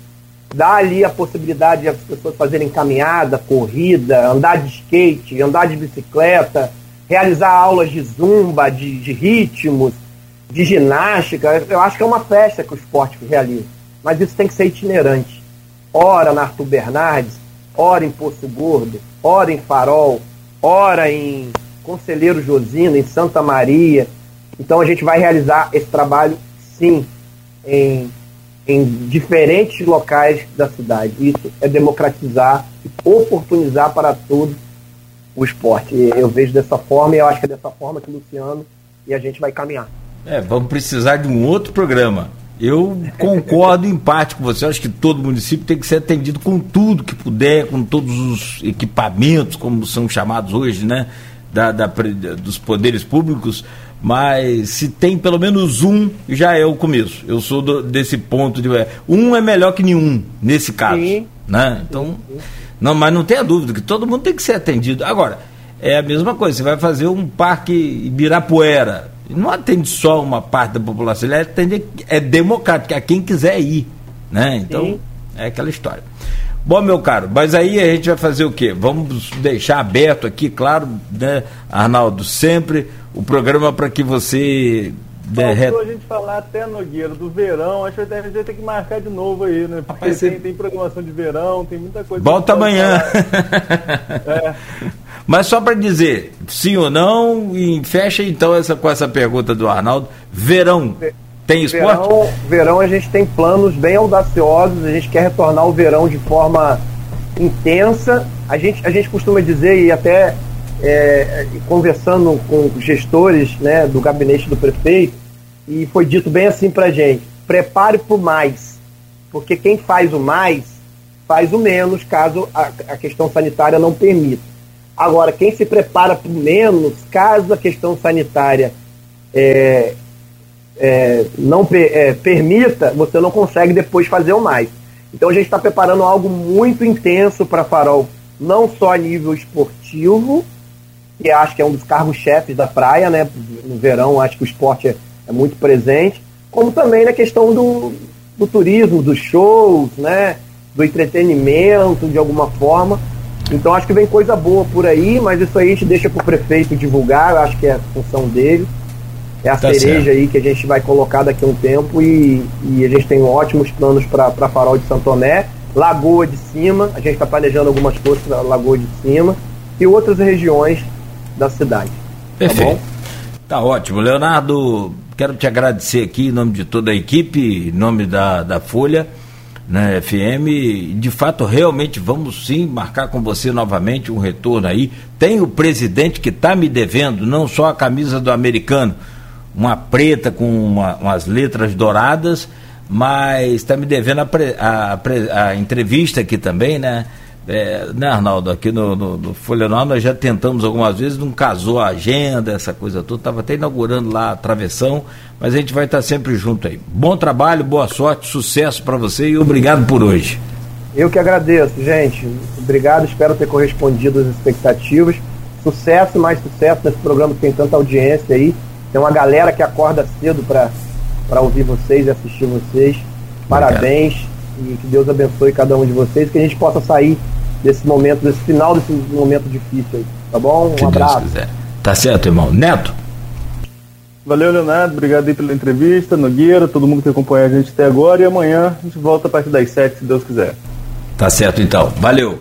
dar ali a possibilidade de as pessoas fazerem caminhada, corrida, andar de skate, andar de bicicleta, realizar aulas de zumba, de, de ritmos, de ginástica, eu acho que é uma festa que o esporte realiza. Mas isso tem que ser itinerante. Ora na Arthur Bernardes, ora em Poço Gordo, ora em Farol, ora em Conselheiro Josino, em Santa Maria. Então a gente vai realizar esse trabalho, sim, em, em diferentes locais da cidade. Isso é democratizar, oportunizar para todos o esporte. Eu vejo dessa forma e eu acho que é dessa forma que o Luciano e a gente vai caminhar. É, vamos precisar de um outro programa. Eu concordo em parte com você. Acho que todo município tem que ser atendido com tudo que puder, com todos os equipamentos, como são chamados hoje, né? Da, da, dos poderes públicos, mas se tem pelo menos um, já é o começo. Eu sou do, desse ponto de. Um é melhor que nenhum, nesse caso. Sim. Né? Então, não, mas não tenha dúvida que todo mundo tem que ser atendido. Agora, é a mesma coisa, você vai fazer um parque Ibirapuera. Não atende só uma parte da população, ele atende, é democrático, a quem quiser ir. Né? Então, Sim. é aquela história. Bom, meu caro, mas aí a gente vai fazer o quê? Vamos deixar aberto aqui, claro, né, Arnaldo, sempre o programa para que você. Faltou a gente falar até, Nogueira, do verão. Acho que a gente vai ter que marcar de novo aí, né? Porque Rapaz, tem, você... tem programação de verão, tem muita coisa. Volta amanhã. é. Mas só para dizer, sim ou não, e fecha então essa, com essa pergunta do Arnaldo. Verão. Tem esporte? Verão, verão a gente tem planos bem audaciosos, a gente quer retornar o verão de forma intensa. A gente, a gente costuma dizer, e até é, conversando com gestores né, do gabinete do prefeito, e foi dito bem assim para gente: prepare para o mais, porque quem faz o mais faz o menos, caso a, a questão sanitária não permita. Agora, quem se prepara para o menos, caso a questão sanitária é, é, não é, permita, você não consegue depois fazer o mais. Então a gente está preparando algo muito intenso para Farol, não só a nível esportivo, que acho que é um dos cargos-chefes da praia, né? No verão acho que o esporte é, é muito presente, como também na questão do, do turismo, dos shows, né? Do entretenimento, de alguma forma. Então acho que vem coisa boa por aí, mas isso aí a gente deixa para o prefeito divulgar, acho que é a função dele é a tá cereja certo. aí que a gente vai colocar daqui a um tempo e, e a gente tem ótimos planos para Farol de Santo Tomé, Lagoa de Cima, a gente está planejando algumas coisas para Lagoa de Cima e outras regiões da cidade. Tá Perfeito. Tá, tá ótimo. Leonardo, quero te agradecer aqui em nome de toda a equipe, em nome da, da Folha né, FM. De fato, realmente vamos sim marcar com você novamente um retorno aí. Tem o presidente que está me devendo, não só a camisa do americano, uma preta com uma, umas letras douradas, mas está me devendo a, a, a, a, entrevista aqui também, né? É, né, Arnaldo? Aqui no, no, no Folha Nova nós já tentamos algumas vezes, não casou a agenda, essa coisa toda, estava até inaugurando lá a travessão, mas a gente vai estar sempre junto aí. Bom trabalho, boa sorte, sucesso para você e obrigado por hoje. Eu que agradeço, gente. Obrigado, espero ter correspondido às expectativas. Sucesso, mais sucesso nesse programa que tem tanta audiência aí. Tem uma galera que acorda cedo para ouvir vocês e assistir vocês. Parabéns Obrigado. e que Deus abençoe cada um de vocês, que a gente possa sair desse momento, desse final desse momento difícil aí. Tá bom? Um Se abraço. Tá certo, irmão. Neto. Valeu, Leonardo. Obrigado aí pela entrevista, Nogueira, todo mundo que acompanha a gente até agora. E amanhã a gente volta a partir das 7, se Deus quiser. Tá certo, então. Valeu.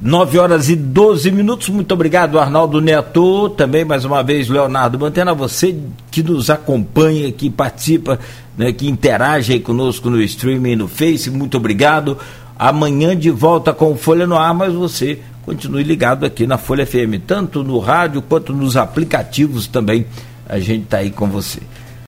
9 horas e 12 minutos. Muito obrigado, Arnaldo Neto. Também, mais uma vez, Leonardo Mantena. Você que nos acompanha, que participa, né, que interage aí conosco no streaming no Face. Muito obrigado. Amanhã de volta com Folha no Ar, mas você continue ligado aqui na Folha FM, tanto no rádio quanto nos aplicativos também. A gente está aí com você.